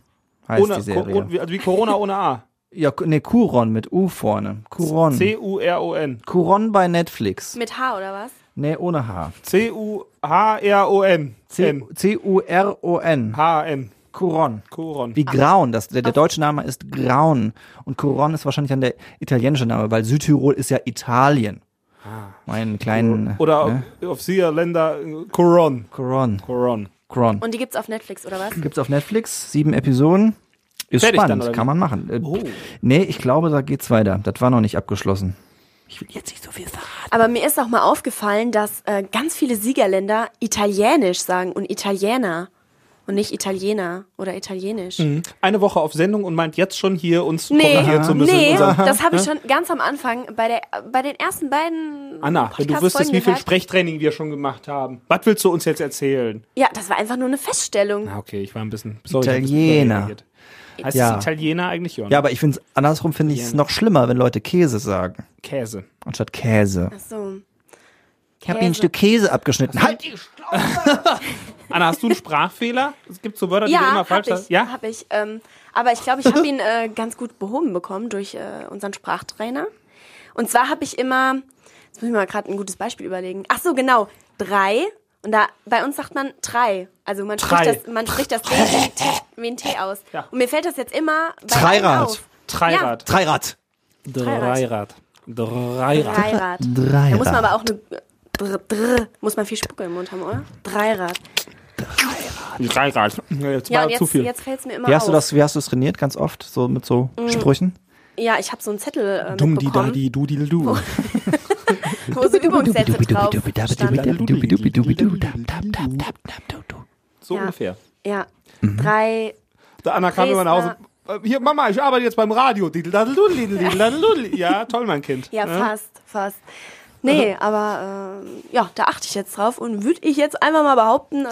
heißt Ohne, die Serie. Ko- wie, also wie Corona ohne A. ja, ne, Kuron mit U vorne. Kuron. C-U-R-O-N. Kuron bei Netflix. mit H oder was? Ne, ohne H. C-U-H-R-O-N. N. C-U-R-O-N. H-N. Kuron. Koron. Wie Graun, das, der, der deutsche Name ist Graun und Coron ist wahrscheinlich dann der italienische Name, weil Südtirol ist ja Italien. Mein kleinen Oder ne? auf Sie Länder äh, Coron. Coron. Coron. Coron. Und die gibt's auf Netflix oder was? Gibt's auf Netflix, sieben Episoden. Ist Fertig dann, spannend, wie? kann man machen. Äh, Oh. Nee, ich glaube, da geht's weiter. Das war noch nicht abgeschlossen. Ich will jetzt nicht so viel verraten. Aber mir ist auch mal aufgefallen, dass äh, ganz viele Siegerländer Italienisch sagen und Italiener und nicht Italiener oder Italienisch. Eine Woche auf Sendung und meint jetzt schon hier uns Nee, korrigieren zu müssen. nee, das habe ich schon ganz am Anfang bei der bei den ersten beiden Anna, wenn du wüsstest, wie viel. Sprechtraining wir schon gemacht haben. Was willst du uns jetzt erzählen? Ja, das war einfach nur eine Feststellung. Ah, okay, ich war ein bisschen. Sorry, ein bisschen Italiener. überreagiert. Heißt Ja. es Italiener eigentlich? Ja. Ja, aber ich finde es andersrum finde ich es noch schlimmer, wenn Leute Käse sagen Käse. anstatt Käse. Ach so. Ich habe ihnen ein Stück Käse abgeschnitten. Halt! Anna, hast du einen Sprachfehler? Es gibt so Wörter, die du immer falsch ich, hast. Ja? hab ich. Ähm, aber ich glaube, ich habe ihn äh, ganz gut behoben bekommen durch äh, unseren Sprachtrainer. Und zwar habe ich immer, jetzt muss ich mal gerade ein gutes Beispiel überlegen. Ach so, genau, drei. Und da bei uns sagt man drei. Also man Drei. spricht das, man spricht das wie ein T, wie ein T aus. Ja. Und mir fällt das jetzt immer bei Dreirad. allen auf. Dreirad. Dreirad. Dreirad. Dreirad. Dreirad. Dreirad. Da muss man aber auch eine drr, drr, muss man viel Spucke im Mund haben, oder? Dreirad. Dreirad. Ja, Jetzt Ja, war und zu viel. jetzt fällt es mir immer Wie hast auf. du das, wie hast du es trainiert? Ganz oft? So mit so Sprüchen? Ja, ich habe so einen Zettel äh, Dumm die da die du die du. wo so Übungssätze drauf. So Ja. ungefähr. Ja, drei. Der Anna kam immer nach Hause. äh, Hier, Mama, ich arbeite jetzt beim Radio. Ja, toll, mein Kind. Ja, fast, fast. Nee, aber äh, ja, da achte ich jetzt drauf und würde ich jetzt einfach mal behaupten, äh,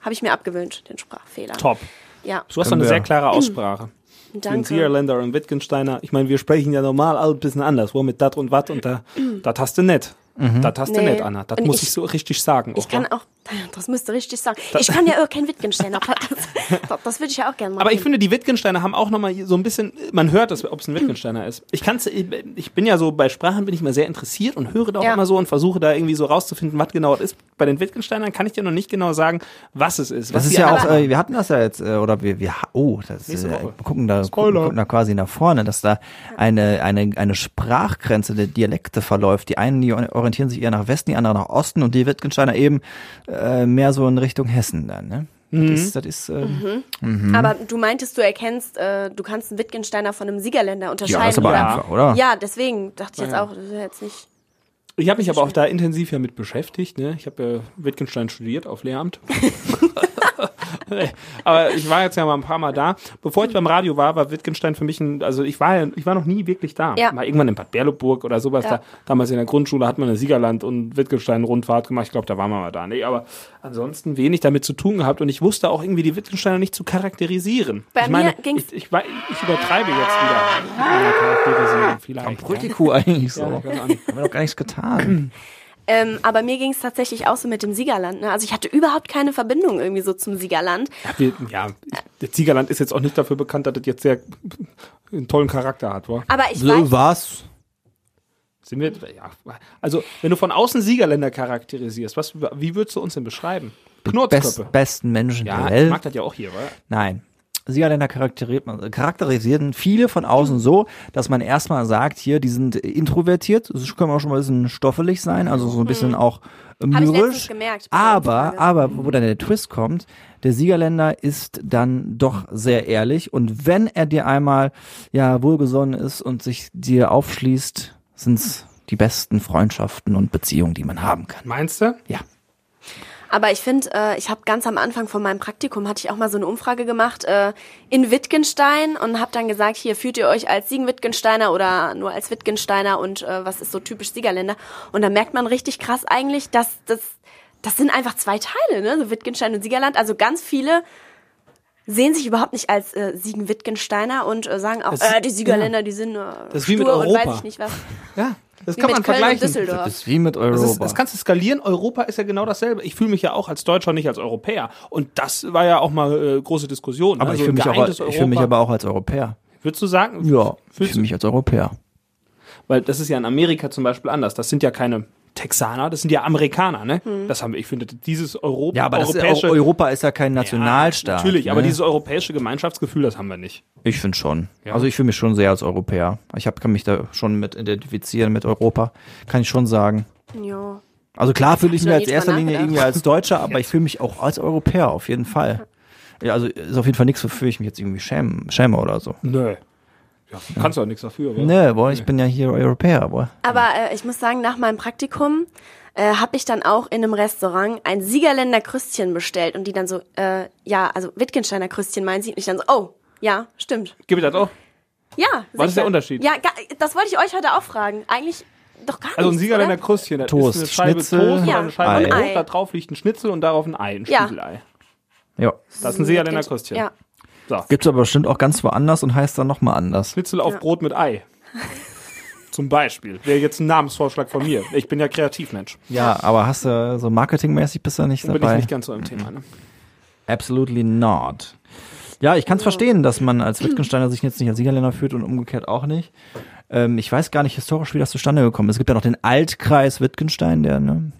habe ich mir abgewöhnt, den Sprachfehler. Top. Ja, Du hast eine sehr klare Aussprache. Den danke. Seerländer und Wittgensteiner. Ich meine, wir sprechen ja normal all ein bisschen anders. Wo mit dat und wat und da, das hast du nicht. Das hast du Nee. nicht, Anna. Das Und muss ich- ich so richtig sagen. Ich auch, kann wa? auch, das müsste richtig sagen. Ich kann ja auch kein Wittgenstein. Das, das, das würde ich ja auch gerne machen. Aber ich finde, die Wittgensteiner haben auch nochmal so ein bisschen, man hört, dass, ob es ein Wittgensteiner ist. Ich kann's, ich bin ja so, bei Sprachen bin ich mal sehr interessiert und höre da auch Ja. immer so und versuche da irgendwie so rauszufinden, was genau es ist. Bei den Wittgensteinern kann ich dir noch nicht genau sagen, was es ist. Was Das ist ja auch, äh, wir hatten das ja jetzt, äh, oder wir, wir, oh, das ist, äh, gucken da, gucken, gucken da quasi nach vorne, dass da eine, eine, eine Sprachgrenze der Dialekte verläuft. Die einen, die orientieren sich eher nach Westen, die anderen nach Osten und die Wittgensteiner eben äh, mehr so in Richtung Hessen dann, ne? Mhm. Das ist, das ist ähm, Aber du meintest, du erkennst, äh, du kannst einen Wittgensteiner von einem Siegerländer unterscheiden. ja, das ist aber oder? einfach, oder? Ja, deswegen dachte ich jetzt Ja. auch, das ist ja jetzt nicht. Ich habe mich aber auch da intensiv ja mit beschäftigt. Ne? Ich habe ja Wittgenstein studiert auf Lehramt. aber ich war jetzt ja mal ein paar Mal da. Bevor ich beim Radio war, war Wittgenstein für mich ein, also ich war ja, ich war noch nie wirklich da. Ja. Mal irgendwann in Bad Berleburg oder sowas. Ja. Da, damals in der Grundschule hat man eine Siegerland und Wittgenstein-Rundfahrt gemacht. Ich glaube, da waren wir mal da. Nee, aber ansonsten wenig damit zu tun gehabt und ich wusste auch irgendwie die Wittgensteiner nicht zu charakterisieren. Bei ich meine, mir ging's- ich, ich, wei- ich übertreibe jetzt wieder mit meiner Charakterisierung vielleicht. brüllt die Kuh eigentlich so. Ja. Haben wir doch gar nichts getan. Ähm, aber mir ging es tatsächlich auch so mit dem Siegerland. Ne? Also ich hatte überhaupt keine Verbindung irgendwie so zum Siegerland. Ja, wir, ja, das Siegerland ist jetzt auch nicht dafür bekannt, dass das jetzt sehr einen tollen Charakter hat, wa? Aber ich weiß, was? Sind wir, ja, also, wenn du von außen Siegerländer charakterisierst, was, wie würdest du uns denn beschreiben? Knurzköppe. Best, besten Menschen ja, der ich Welt. mag das ja auch hier, wa? Nein. Siegerländer charakterisiert- charakterisieren viele von außen so, dass man erstmal sagt, hier, die sind introvertiert, das können auch schon mal ein bisschen stoffelig sein, also so ein bisschen auch äh, Hab ich letztens mürrisch. gemerkt Aber, aber, wo dann der Twist kommt, der Siegerländer ist dann doch sehr ehrlich und wenn er dir einmal, ja, wohlgesonnen ist und sich dir aufschließt, sind's die besten Freundschaften und Beziehungen, die man haben kann. Meinst du? Ja. Aber ich finde, äh, ich habe ganz am Anfang von meinem Praktikum hatte ich auch mal so eine Umfrage gemacht äh, in Wittgenstein und habe dann gesagt, hier fühlt ihr euch als Siegen-Wittgensteiner oder nur als Wittgensteiner und äh, was ist so typisch Siegerländer? Und da merkt man richtig krass eigentlich, dass das das sind einfach zwei Teile, ne? So Wittgenstein und Siegerland. Also ganz viele sehen sich überhaupt nicht als äh, Siegen-Wittgensteiner und äh, sagen auch, Das- äh, die Siegerländer, die sind äh, Das ist wie mit stur und Europa. weiß ich nicht was. Ja, das Wie kann mit man Köln und vergleichen. Düsseldorf. Das ist wie mit Das, Europa. ist, das kannst du skalieren. Europa ist ja genau dasselbe. Ich fühle mich ja auch als Deutscher, nicht als Europäer. Und das war ja auch mal äh, große Diskussion. aber also ich fühle mich, auch, geeintes ich fühl mich Europa. aber auch als Europäer. Würdest du sagen? Ja, ich fühle mich als Europäer. Weil das ist ja in Amerika zum Beispiel anders. Das sind ja keine Texaner, das sind ja Amerikaner, ne? Das haben wir, ich finde, dieses Europa, Ja, aber das ist, europäische, Eu- Europa ist ja kein Ja, Nationalstaat. natürlich, aber ne? dieses europäische Gemeinschaftsgefühl, das haben wir nicht. Ich finde schon. Ja. Also ich fühle mich schon sehr als Europäer. Ich hab, kann mich da schon mit identifizieren mit Europa. Kann ich schon sagen. Ja. Also klar fühle ich mich als erster Linie irgendwie als Deutscher, aber ich fühle mich auch als Europäer auf jeden Fall. Ja, also ist auf jeden Fall nichts, wofür ich mich jetzt irgendwie schäme, schäme oder so. Nö. Ja, kannst du auch nichts dafür, oder? Nee, boah, ich bin ja hier Europäer, boah. Aber äh, ich muss sagen, nach meinem Praktikum äh, habe ich dann auch in einem Restaurant ein Siegerländer Krüstchen bestellt und die dann so, äh, ja, also Wittgensteiner Krüstchen meinen sie und ich dann so, oh, ja, stimmt. Gib mir das auch. Ja, Was ist der Unterschied? Ja, das wollte ich euch heute auch fragen. Eigentlich doch gar Also ein nichts, Siegerländer oder? Krustchen, das Toast, ist eine Scheibe Schnitzel, Toast oder Ja, eine Scheibe Ei. Brot, da drauf liegt ein Schnitzel und darauf ein Ei, ein Ja. Spiegelei. Ja. Das ist ein Siegerländer Krustchen. Ja. So. Gibt's aber bestimmt auch ganz woanders und heißt dann nochmal anders. Schnitzel auf Ja. Brot mit Ei. Zum Beispiel. Wäre jetzt ein Namensvorschlag von mir. Ich bin ja Kreativmensch. Ja, aber hast du so marketingmäßig bist du nicht Bin ich dabei? nicht ganz so im Thema. Ne? Absolutely not. Ja, ich kann es verstehen, dass man als Wittgensteiner sich jetzt nicht als Siegerländer fühlt und umgekehrt auch nicht. Ähm, ich weiß gar nicht historisch, wie das zustande gekommen ist. Es gibt ja noch den Altkreis Wittgenstein, der, ne,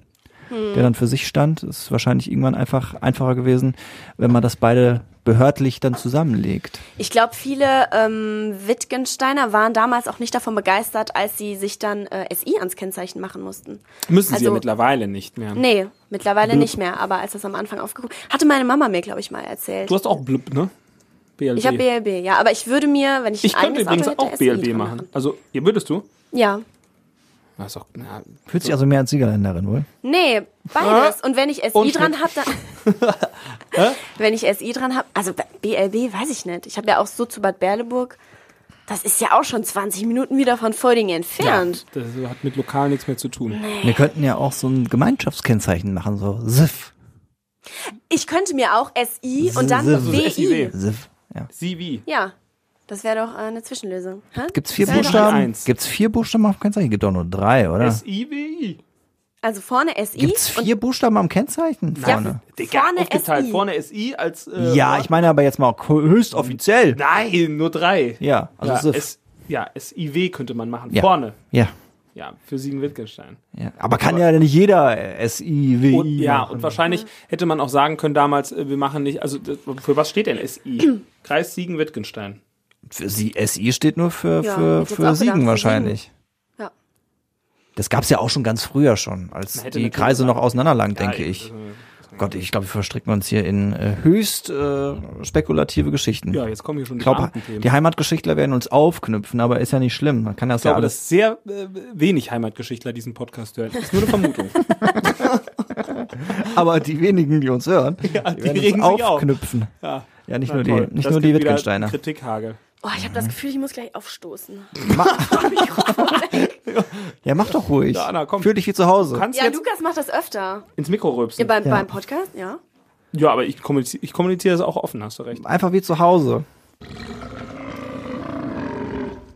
der dann für sich stand. Ist wahrscheinlich irgendwann einfach einfacher gewesen, wenn man das beide behördlich dann zusammenlegt. Ich glaube, viele ähm, Wittgensteiner waren damals auch nicht davon begeistert, als sie sich dann äh, SI ans Kennzeichen machen mussten. Müssen sie ja Also- mittlerweile nicht mehr. Nee, mittlerweile Blub. nicht mehr, aber als das am Anfang aufgekommen hatte meine Mama mir, glaube ich, mal erzählt. Du hast auch Blub, ne? BLB. Ich habe BLB, ja, aber ich würde mir, wenn ich, Ich könnte übrigens Auto auch hätte, SI BLB dran machen. Also, ihr würdest du? Ja. Auch, na, Fühlt sich also mehr als Siegerländerin wohl? Nee, beides. Und wenn ich SI Und dran habe, dann. wenn ich SI dran habe, also BLB weiß ich nicht. Ich habe ja auch so zu Bad Berleburg. Das ist ja auch schon 20 Minuten wieder von Feuding entfernt. das hat mit lokal nichts mehr zu tun. Wir könnten ja auch so ein Gemeinschaftskennzeichen machen, so SIF. Ich könnte mir auch SI und dann. WI. SIF. Ja. Wie? Ja, das wäre doch äh, eine Zwischenlösung. Hä? Gibt's vier Buchstaben? eins. Gibt's vier Buchstaben auf dem Kennzeichen? Gibt doch nur drei, oder? S-I-W-I. Also vorne SI. Gibt's vier Buchstaben am Kennzeichen vorne? Digga, Vorne aufgeteilt. SI. Vorne SI als. Äh, Ja, ich meine aber jetzt mal höchst offiziell. Nein, nur drei. Ja, also ja, S, ja, SIW könnte man machen. Ja. Vorne. Ja. Ja, für Siegen-Wittgenstein. ja. Aber kann ja nicht jeder SIW. Und, ja, machen. und wahrscheinlich hätte man auch sagen können damals, äh, wir machen nicht, also für was steht denn SI? Kreis Siegen-Wittgenstein. Für Sie, SI steht nur für, Ja, für, für gedacht, Siegen für wahrscheinlich. Ja. Das gab's ja auch schon ganz früher schon, als die Kreise gesagt- noch auseinanderlagen, denke Ja, ich. äh, Gott, ich glaube, wir verstricken uns hier in äh, höchst äh, spekulative Geschichten. Ja, jetzt kommen hier schon ich die glaube, Beamtenthemen. die Heimatgeschichtler werden uns aufknüpfen, aber ist ja nicht schlimm. Man kann das Ich ja glaube, alles. dass sehr äh, wenig Heimatgeschichtler diesen Podcast hören. Das ist nur eine Vermutung. aber die wenigen, die uns hören, die, die werden uns sich auf. aufknüpfen. Ja, Ja, nicht na nur toll. die, nicht Das nur die gibt wieder Wittgensteiner. Oh, ich habe das Gefühl, ich muss gleich aufstoßen. Ja, mach doch ruhig. Ja, Anna, komm. Fühl dich wie zu Hause. Du kannst Ja, jetzt Lukas macht das öfter. ins Mikro Ja, rülpsen. beim, Ja. beim Podcast, ja. Ja, aber ich kommuniziere, ich kommuniziere das auch offen, hast du recht. Einfach wie zu Hause.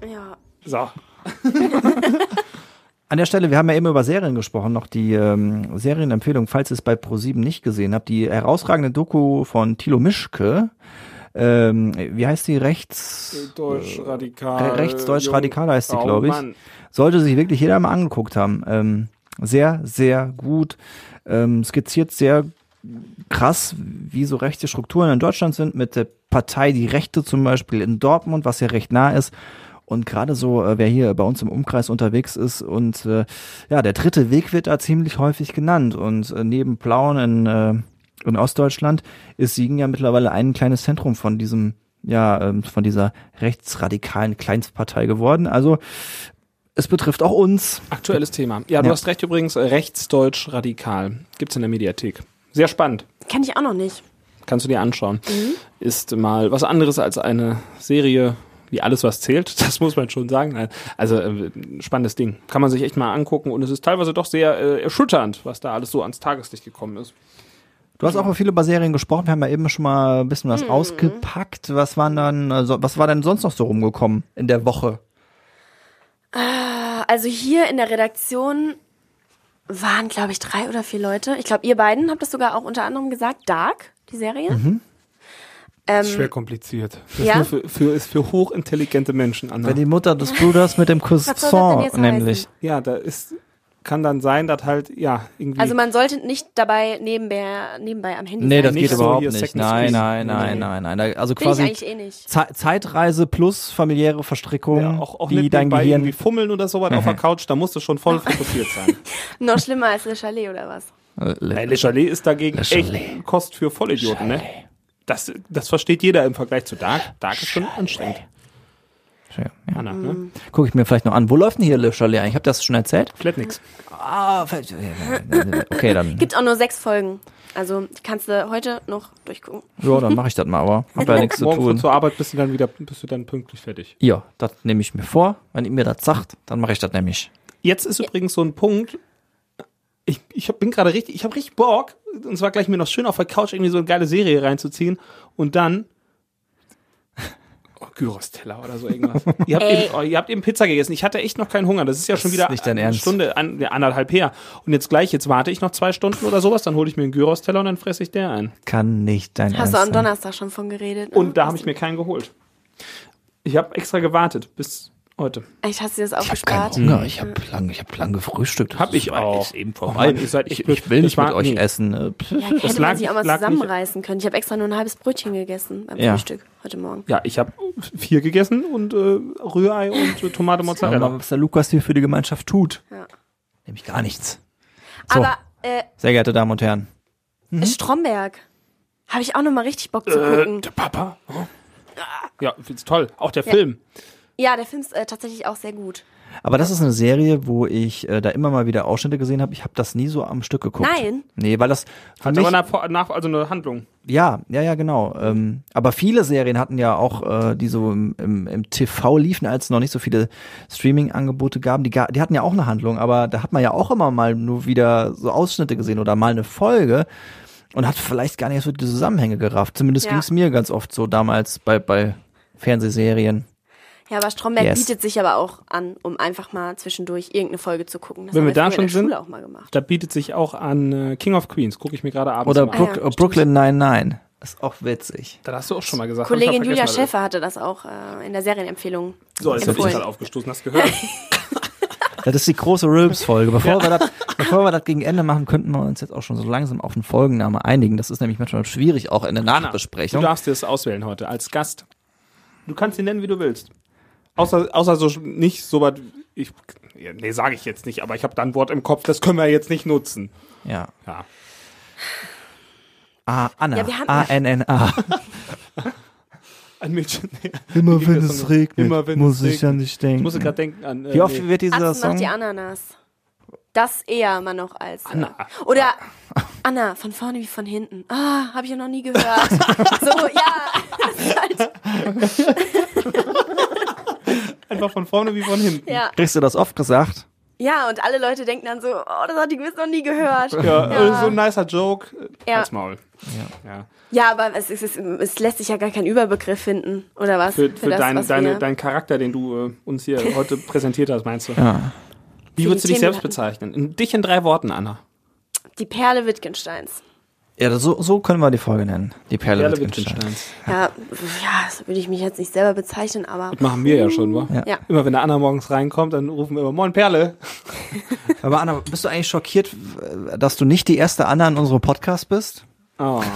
Ja. So. An der Stelle, wir haben ja eben über Serien gesprochen, noch die ähm, Serienempfehlung, falls ihr es bei ProSieben nicht gesehen habt, die herausragende Doku von Thilo Mischke. Ähm, wie heißt die? Rechts. Deutsch-radikal. Re- rechtsdeutsch-radikal heißt sie, Oh, glaub ich. Mann. Sollte sich wirklich jeder mal angeguckt haben. Ähm, sehr, sehr gut. Ähm, skizziert sehr krass, wie so rechte Strukturen in Deutschland sind, mit der Partei Die Rechte zum Beispiel in Dortmund, was ja recht nah ist. Und gerade so, äh, wer hier bei uns im Umkreis unterwegs ist und äh, ja, der dritte Weg wird da ziemlich häufig genannt. Und äh, neben Plauen in, äh, in Ostdeutschland ist Siegen ja mittlerweile ein kleines Zentrum von diesem, ja, ähm, von dieser rechtsradikalen Kleinstpartei geworden. Also es betrifft auch uns. Aktuelles Thema. Ja, du Ja. hast recht übrigens, rechtsdeutsch-radikal. Gibt's in der Mediathek. Sehr spannend. Kenn ich auch noch nicht. Kannst du dir anschauen. Ist mal was anderes als eine Serie, wie alles, was zählt. Das muss man schon sagen. Also, äh, spannendes Ding. Kann man sich echt mal angucken und es ist teilweise doch sehr äh, erschütternd, was da alles so ans Tageslicht gekommen ist. Du hast auch über viele über Serien gesprochen. Wir haben ja eben schon mal ein bisschen was ausgepackt. Was waren dann, also, was war denn sonst noch so rumgekommen in der Woche? Also hier in der Redaktion waren, glaube ich, drei oder vier Leute. Ich glaube, ihr beiden habt das sogar auch unter anderem gesagt. Dark, die Serie. Mhm. Das ist schwer Ähm, kompliziert. Das ja? ist für, für, ist für hochintelligente Menschen, Anna. Wenn die Mutter des Bruders mit dem jetzt nämlich. heißen? Ja, da ist, kann dann sein, dass halt, ja, irgendwie. also man sollte nicht dabei nebenbei, nebenbei am Handy Nee, sein. das Nicht geht so überhaupt nicht. Nein, nein, nein, Nee. nein, nein. Also Bin ich quasi eigentlich eh nicht. Ze Zeitreise plus familiäre Verstrickung, ja, auch, auch die nicht dein Gehirn. irgendwie fummeln oder so was auf der Couch, da musst du schon voll fokussiert sein. Noch schlimmer als Le Chalet oder was? Äh, Nein, Le Chalet ist dagegen Le echt. Kost für Vollidioten, ne? Das, das versteht jeder im Vergleich zu Dark. Dark ist schon anstrengend. Ja. Anna, ne? Gucke ich mir vielleicht noch an. Wo läuft denn hier Le Chalet eigentlich? Ich habe das schon erzählt. Flatnix. Ah, vielleicht- okay, dann. Gibt auch nur sechs Folgen. Also kannst du heute noch durchgucken. Ja, dann mache ich das mal, aber hab ja nichts zu Morgen tun. zur Arbeit bist du dann wieder, bist du dann pünktlich fertig. Ja, das nehme ich mir vor. Wenn ihr mir das sagt, dann mache ich das nämlich. Jetzt ist übrigens so ein Punkt, ich, ich hab, bin gerade richtig, ich habe richtig Bock, und zwar gleich mir noch schön auf der Couch irgendwie so eine geile Serie reinzuziehen und dann oh, Gyros-Teller oder so irgendwas. ihr, habt Ey. eben, oh, ihr habt eben Pizza gegessen. Ich hatte echt noch keinen Hunger. Das ist ja schon ist wieder eine Ernst. Stunde, ja, anderthalb her. Und jetzt gleich, jetzt warte ich noch zwei Stunden oder sowas, dann hole ich mir einen Gyros-Teller und dann fresse ich der ein. Kann nicht dein Hast du Ernst am sein. Donnerstag schon von geredet? Und da habe ich mir keinen geholt. Ich habe extra gewartet bis heute. Echt, hast du das Ich habe keinen? Hunger. Ich habe lang, ich habe lang gefrühstück. Hab ich auch. jetzt eben Oh vorbei. Mann, seid echt ich, ich will Das nicht mit euch nee. essen. äh, Ja, hätte Das man lag- sich auch mal lag nicht- zusammenreißen können. Ich habe extra nur ein halbes Brötchen gegessen beim Ja. Frühstück heute Morgen. Ja, ich habe vier gegessen und äh, Rührei und äh, Tomate Mozzarella. mal, was der Lukas hier für die Gemeinschaft tut. Ja. Nämlich gar nichts. So. Aber äh, Sehr geehrte Damen und Herren. Stromberg habe ich auch noch mal richtig Bock zu Äh, gucken. der Papa. Oh. Ja, find's toll. Auch der Film. Ja, der Film ist äh, tatsächlich auch sehr gut. Aber das ist eine Serie, wo ich äh, da immer mal wieder Ausschnitte gesehen habe. Ich habe das nie so am Stück geguckt. Nein? Nee, weil das für Hat mich, aber nach, nach, also eine Handlung. ja, ja, ja, genau. Ähm, aber viele Serien hatten ja auch, äh, die so im, im, im TV liefen, als es noch nicht so viele Streaming-Angebote gaben. Die, die hatten ja auch eine Handlung, aber da hat man ja auch immer mal nur wieder so Ausschnitte gesehen oder mal eine Folge und hat vielleicht gar nicht so die Zusammenhänge gerafft. Zumindest Ja. ging es mir ganz oft so damals bei, bei Fernsehserien. Ja, aber Stromberg Yes. bietet sich aber auch an, um einfach mal zwischendurch irgendeine Folge zu gucken. Das Wenn haben wir da schon sind, auch mal gemacht. Da bietet sich auch an äh, King of Queens, gucke ich mir gerade abends Oder mal an. Brook, Ah ja, äh, stimmt. Brooklyn 99. Ist auch witzig. Da hast du auch schon mal gesagt. Kollegin Julia Schäfer hatte das auch äh, in der Serienempfehlung. So, jetzt hab ich gerade aufgestoßen, hast du gehört? Das ist die große Rülps-Folge. Bevor, wir das, bevor wir das gegen Ende machen, könnten wir uns jetzt auch schon so langsam auf einen Folgenname einigen. Das ist nämlich manchmal schwierig, auch in der Du Nachbesprechung. darfst dir das auswählen heute als Gast. Du kannst ihn nennen, wie du willst. Außer, außer so nicht so was. Ich, ja, nee, sage ich jetzt nicht, aber ich habe da ein Wort im Kopf, das können wir jetzt nicht nutzen. Ja. Ja. Ah, Anna. Ja, wir haben- A-N-N-A. Ein Mädchen. Nee. Immer ging das nochmal? Immer wenn es regnet. nicht Ich denken. musste gerade denken an. Äh, Wie oft nee. wird dieser Atzen Song? macht die Ananas. Das eher mal noch als. Anna. Äh, oder Anna, von vorne wie von hinten. Ah, habe ich ja noch nie gehört. so, ja. Das ist halt, Einfach von vorne wie von hinten. ja. Kriegst du das oft gesagt? ja, und alle Leute denken dann so, oh, das hat die gewiss noch nie gehört. Ja, äh, so ein nicer Joke. Ja. Halt's Maul. Ja. Ja, aber es, es, es, es lässt sich ja gar kein Überbegriff finden, oder was? Für, für das, dein, was deine, deinen Charakter, den du äh, uns hier heute präsentiert hast, meinst du? Ja. Wie Für würdest du dich Themen selbst hatten. bezeichnen? In, dich in drei Worten, Anna. Die Perle Wittgensteins. Ja, das- so, so können wir die Folge nennen. Die Perle, Perle Wittgenstein. Wittgensteins. Ja, ja, so würde ich mich jetzt nicht selber bezeichnen, aber Das machen wir ja schon, wa? Ja. ja. Immer wenn der Anna morgens reinkommt, dann rufen wir immer Moin Perle. Aber Anna, bist du eigentlich schockiert, dass du nicht die erste Anna in unserem Podcast bist? Oh.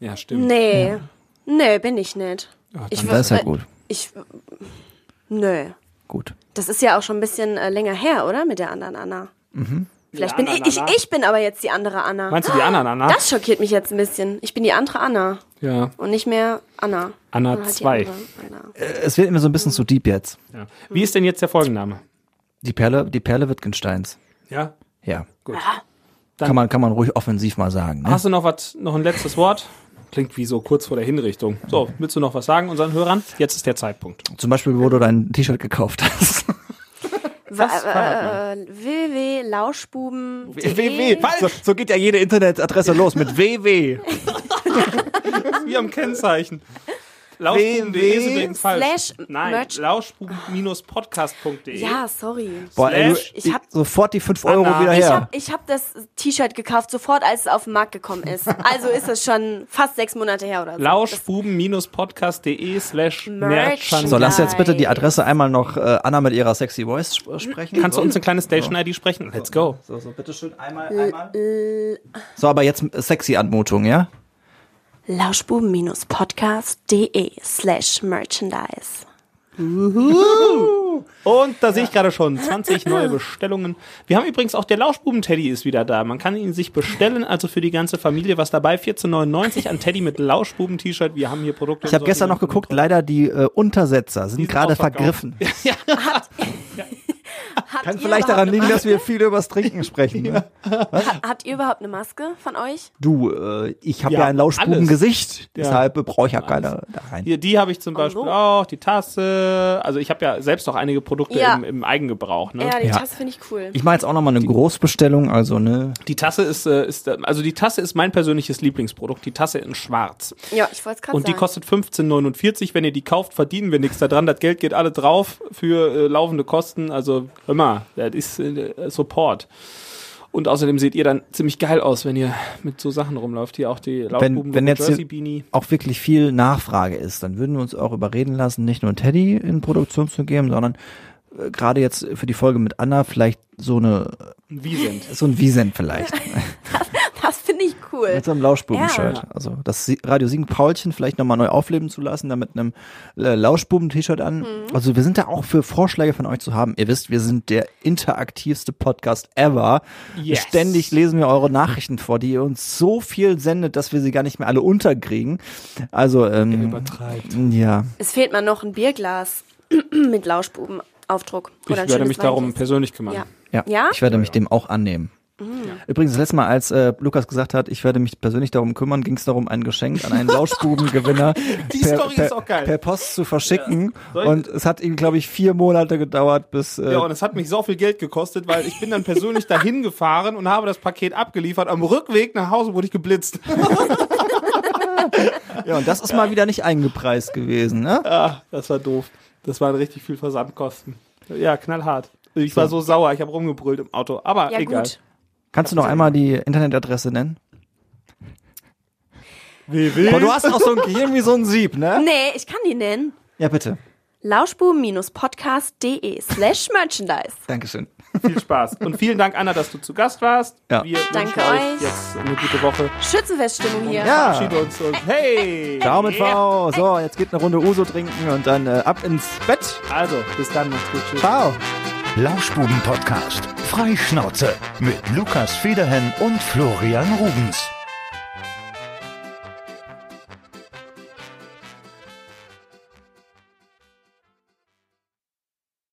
Ja, stimmt. Nee. Nee, bin ich nicht. Ja, ich dann- Das ist ja gut. Ich. Nö. Gut. Das ist ja auch schon ein bisschen äh, länger her, oder? Mit der anderen Anna. Vielleicht bin ich, ich, ich bin aber jetzt die andere Anna. Meinst du die anderen Anna? Das schockiert mich jetzt ein bisschen. Ich bin die andere Anna Ja. und nicht mehr Anna. Anna Sondern halt die 2. andere Anna. Es wird immer so ein bisschen zu deep jetzt. ja. Wie ist denn jetzt der Folgenname? Die Perle, die Perle Wittgensteins. Ja. Ja. Gut. Kann man, kann man ruhig offensiv mal sagen. Ne? Hast du noch was, noch ein letztes Wort? Klingt wie so kurz vor der Hinrichtung. So, willst du noch was sagen unseren Hörern? Jetzt ist der Zeitpunkt. Zum Beispiel, wo du dein T-Shirt gekauft hast. Wa- äh, äh, www.lauschbuben. So, so geht ja jede Internetadresse los mit www. Wie am Kennzeichen. Lauschbuben.de. Slash Nein, lauschbuben-podcast.de. Ja, sorry. Boah, ey, ich hab- sofort die 5 Euro Anna. wieder Ich her. habe ich hab das T-Shirt gekauft, sofort als es auf den Markt gekommen ist. Also ist es schon fast sechs Monate her oder so. lauschbuben-podcast.de slash Merchandise. So, lass jetzt bitte die Adresse einmal noch äh, Anna mit ihrer sexy Voice sp- sprechen. Kannst so. du uns eine kleine Station-ID sprechen? Let's go. So, so, bitteschön, einmal, einmal. So, aber jetzt äh, sexy Anmutung, ja? Lauschbuben-podcast.de slash Merchandise. Und da sehe ich gerade schon 20 neue Bestellungen. Wir haben übrigens auch der Lauschbuben-Teddy ist wieder da. Man kann ihn sich bestellen, also für die ganze Familie was dabei. 14,99 an Teddy mit Lauschbuben-T-Shirt. Wir haben hier Produkte. Ich habe gestern noch geguckt, leider die äh, Untersetzer sind sind gerade vergriffen. Habt Kann vielleicht daran liegen, dass wir viel übers Trinken sprechen. Ne? Ha- Habt ihr überhaupt eine Maske von euch? Du, äh, ich habe ja, Ja, ein Lauschbubengesicht, deshalb brauche ich ja keine da rein. Hier, die habe ich zum Oh, Beispiel so. auch, die Tasse. Also ich habe ja selbst auch einige Produkte Ja. im, im Eigengebrauch. Ne? Ja, die Ja. Tasse finde ich cool. Ich mache jetzt auch nochmal eine Großbestellung, also ne. Die Tasse ist, äh, ist, äh, also die Tasse ist mein persönliches Lieblingsprodukt. Die Tasse in Schwarz. Ja, ich wollte es gerade Und die sagen. kostet 15,49. Wenn ihr die kauft, verdienen wir nichts daran. Das Geld geht alle drauf für äh, laufende Kosten. Also immer, das ist äh, Support. Und außerdem seht ihr dann ziemlich geil aus, wenn ihr mit so Sachen rumläuft. Hier auch die Laufbuben wenn jetzt Jersey hier- Beanie. auch wirklich viel Nachfrage ist, dann würden wir uns auch überreden lassen, nicht nur Teddy in Produktion zu geben, sondern äh, gerade jetzt für die Folge mit Anna vielleicht so eine Wie sind? so ein Wiesent vielleicht cool. mit so einem Lauschbuben-Shirt. Ja. Also das Radio Siegen Paulchen vielleicht nochmal neu aufleben zu lassen, da mit einem äh, Lauschbuben-T-Shirt an. Mhm. Also wir sind da auch für Vorschläge von euch zu haben. Ihr wisst, wir sind der interaktivste Podcast ever. Yes. Ständig lesen wir eure Nachrichten vor, die ihr uns so viel sendet, dass wir sie gar nicht mehr alle unterkriegen. Also ähm, Übertreibt. ja. Es fehlt mal noch ein Bierglas mit Lauschbubenaufdruck. Ich Oder ein werde mich darum persönlich kümmern. Ja. Ja, Ja? ich werde mich dem auch annehmen. Übrigens, das letzte Mal, als äh, Lukas gesagt hat, ich werde mich persönlich darum kümmern, ging es darum, ein Geschenk an einen Lauschbubengewinner Die per, Story per, ist auch geil. per Post zu verschicken. Soll- Und es hat ihm, glaube ich, vier Monate gedauert, bis äh, Ja, und es hat mich so viel Geld gekostet, weil ich bin dann persönlich dahin gefahren und habe das Paket abgeliefert. Am Rückweg nach Hause wurde ich geblitzt. Ja, und das ist mal wieder nicht eingepreist gewesen, ne? Ah, das war doof. Das waren richtig viel Versandkosten. Ja, knallhart. Ich war so sauer, ich habe rumgebrüllt im Auto. Aber Ja, egal. gut. Kannst du noch einmal die Internetadresse nennen? WW. Boah, du hast auch so ein Gehirn wie so ein Sieb, ne? Nee, ich kann die nennen. Ja, bitte. Lauschbuben-podcast.de slash Merchandise. Dankeschön. Viel Spaß. Und vielen Dank, Anna, dass du zu Gast warst. Ja. Wir Danke euch. jetzt eine gute Woche. Schützenfeststimmung hier. Ja. Verabschieden uns und hey! Ciao mit V. So, jetzt geht eine Runde Uso trinken und dann äh, ab ins Bett. Also, bis dann. Macht's gut. Tschüss. Ciao. Lauschbuben-Podcast. Freischnauze mit Lukas Federhen und Florian Rubens.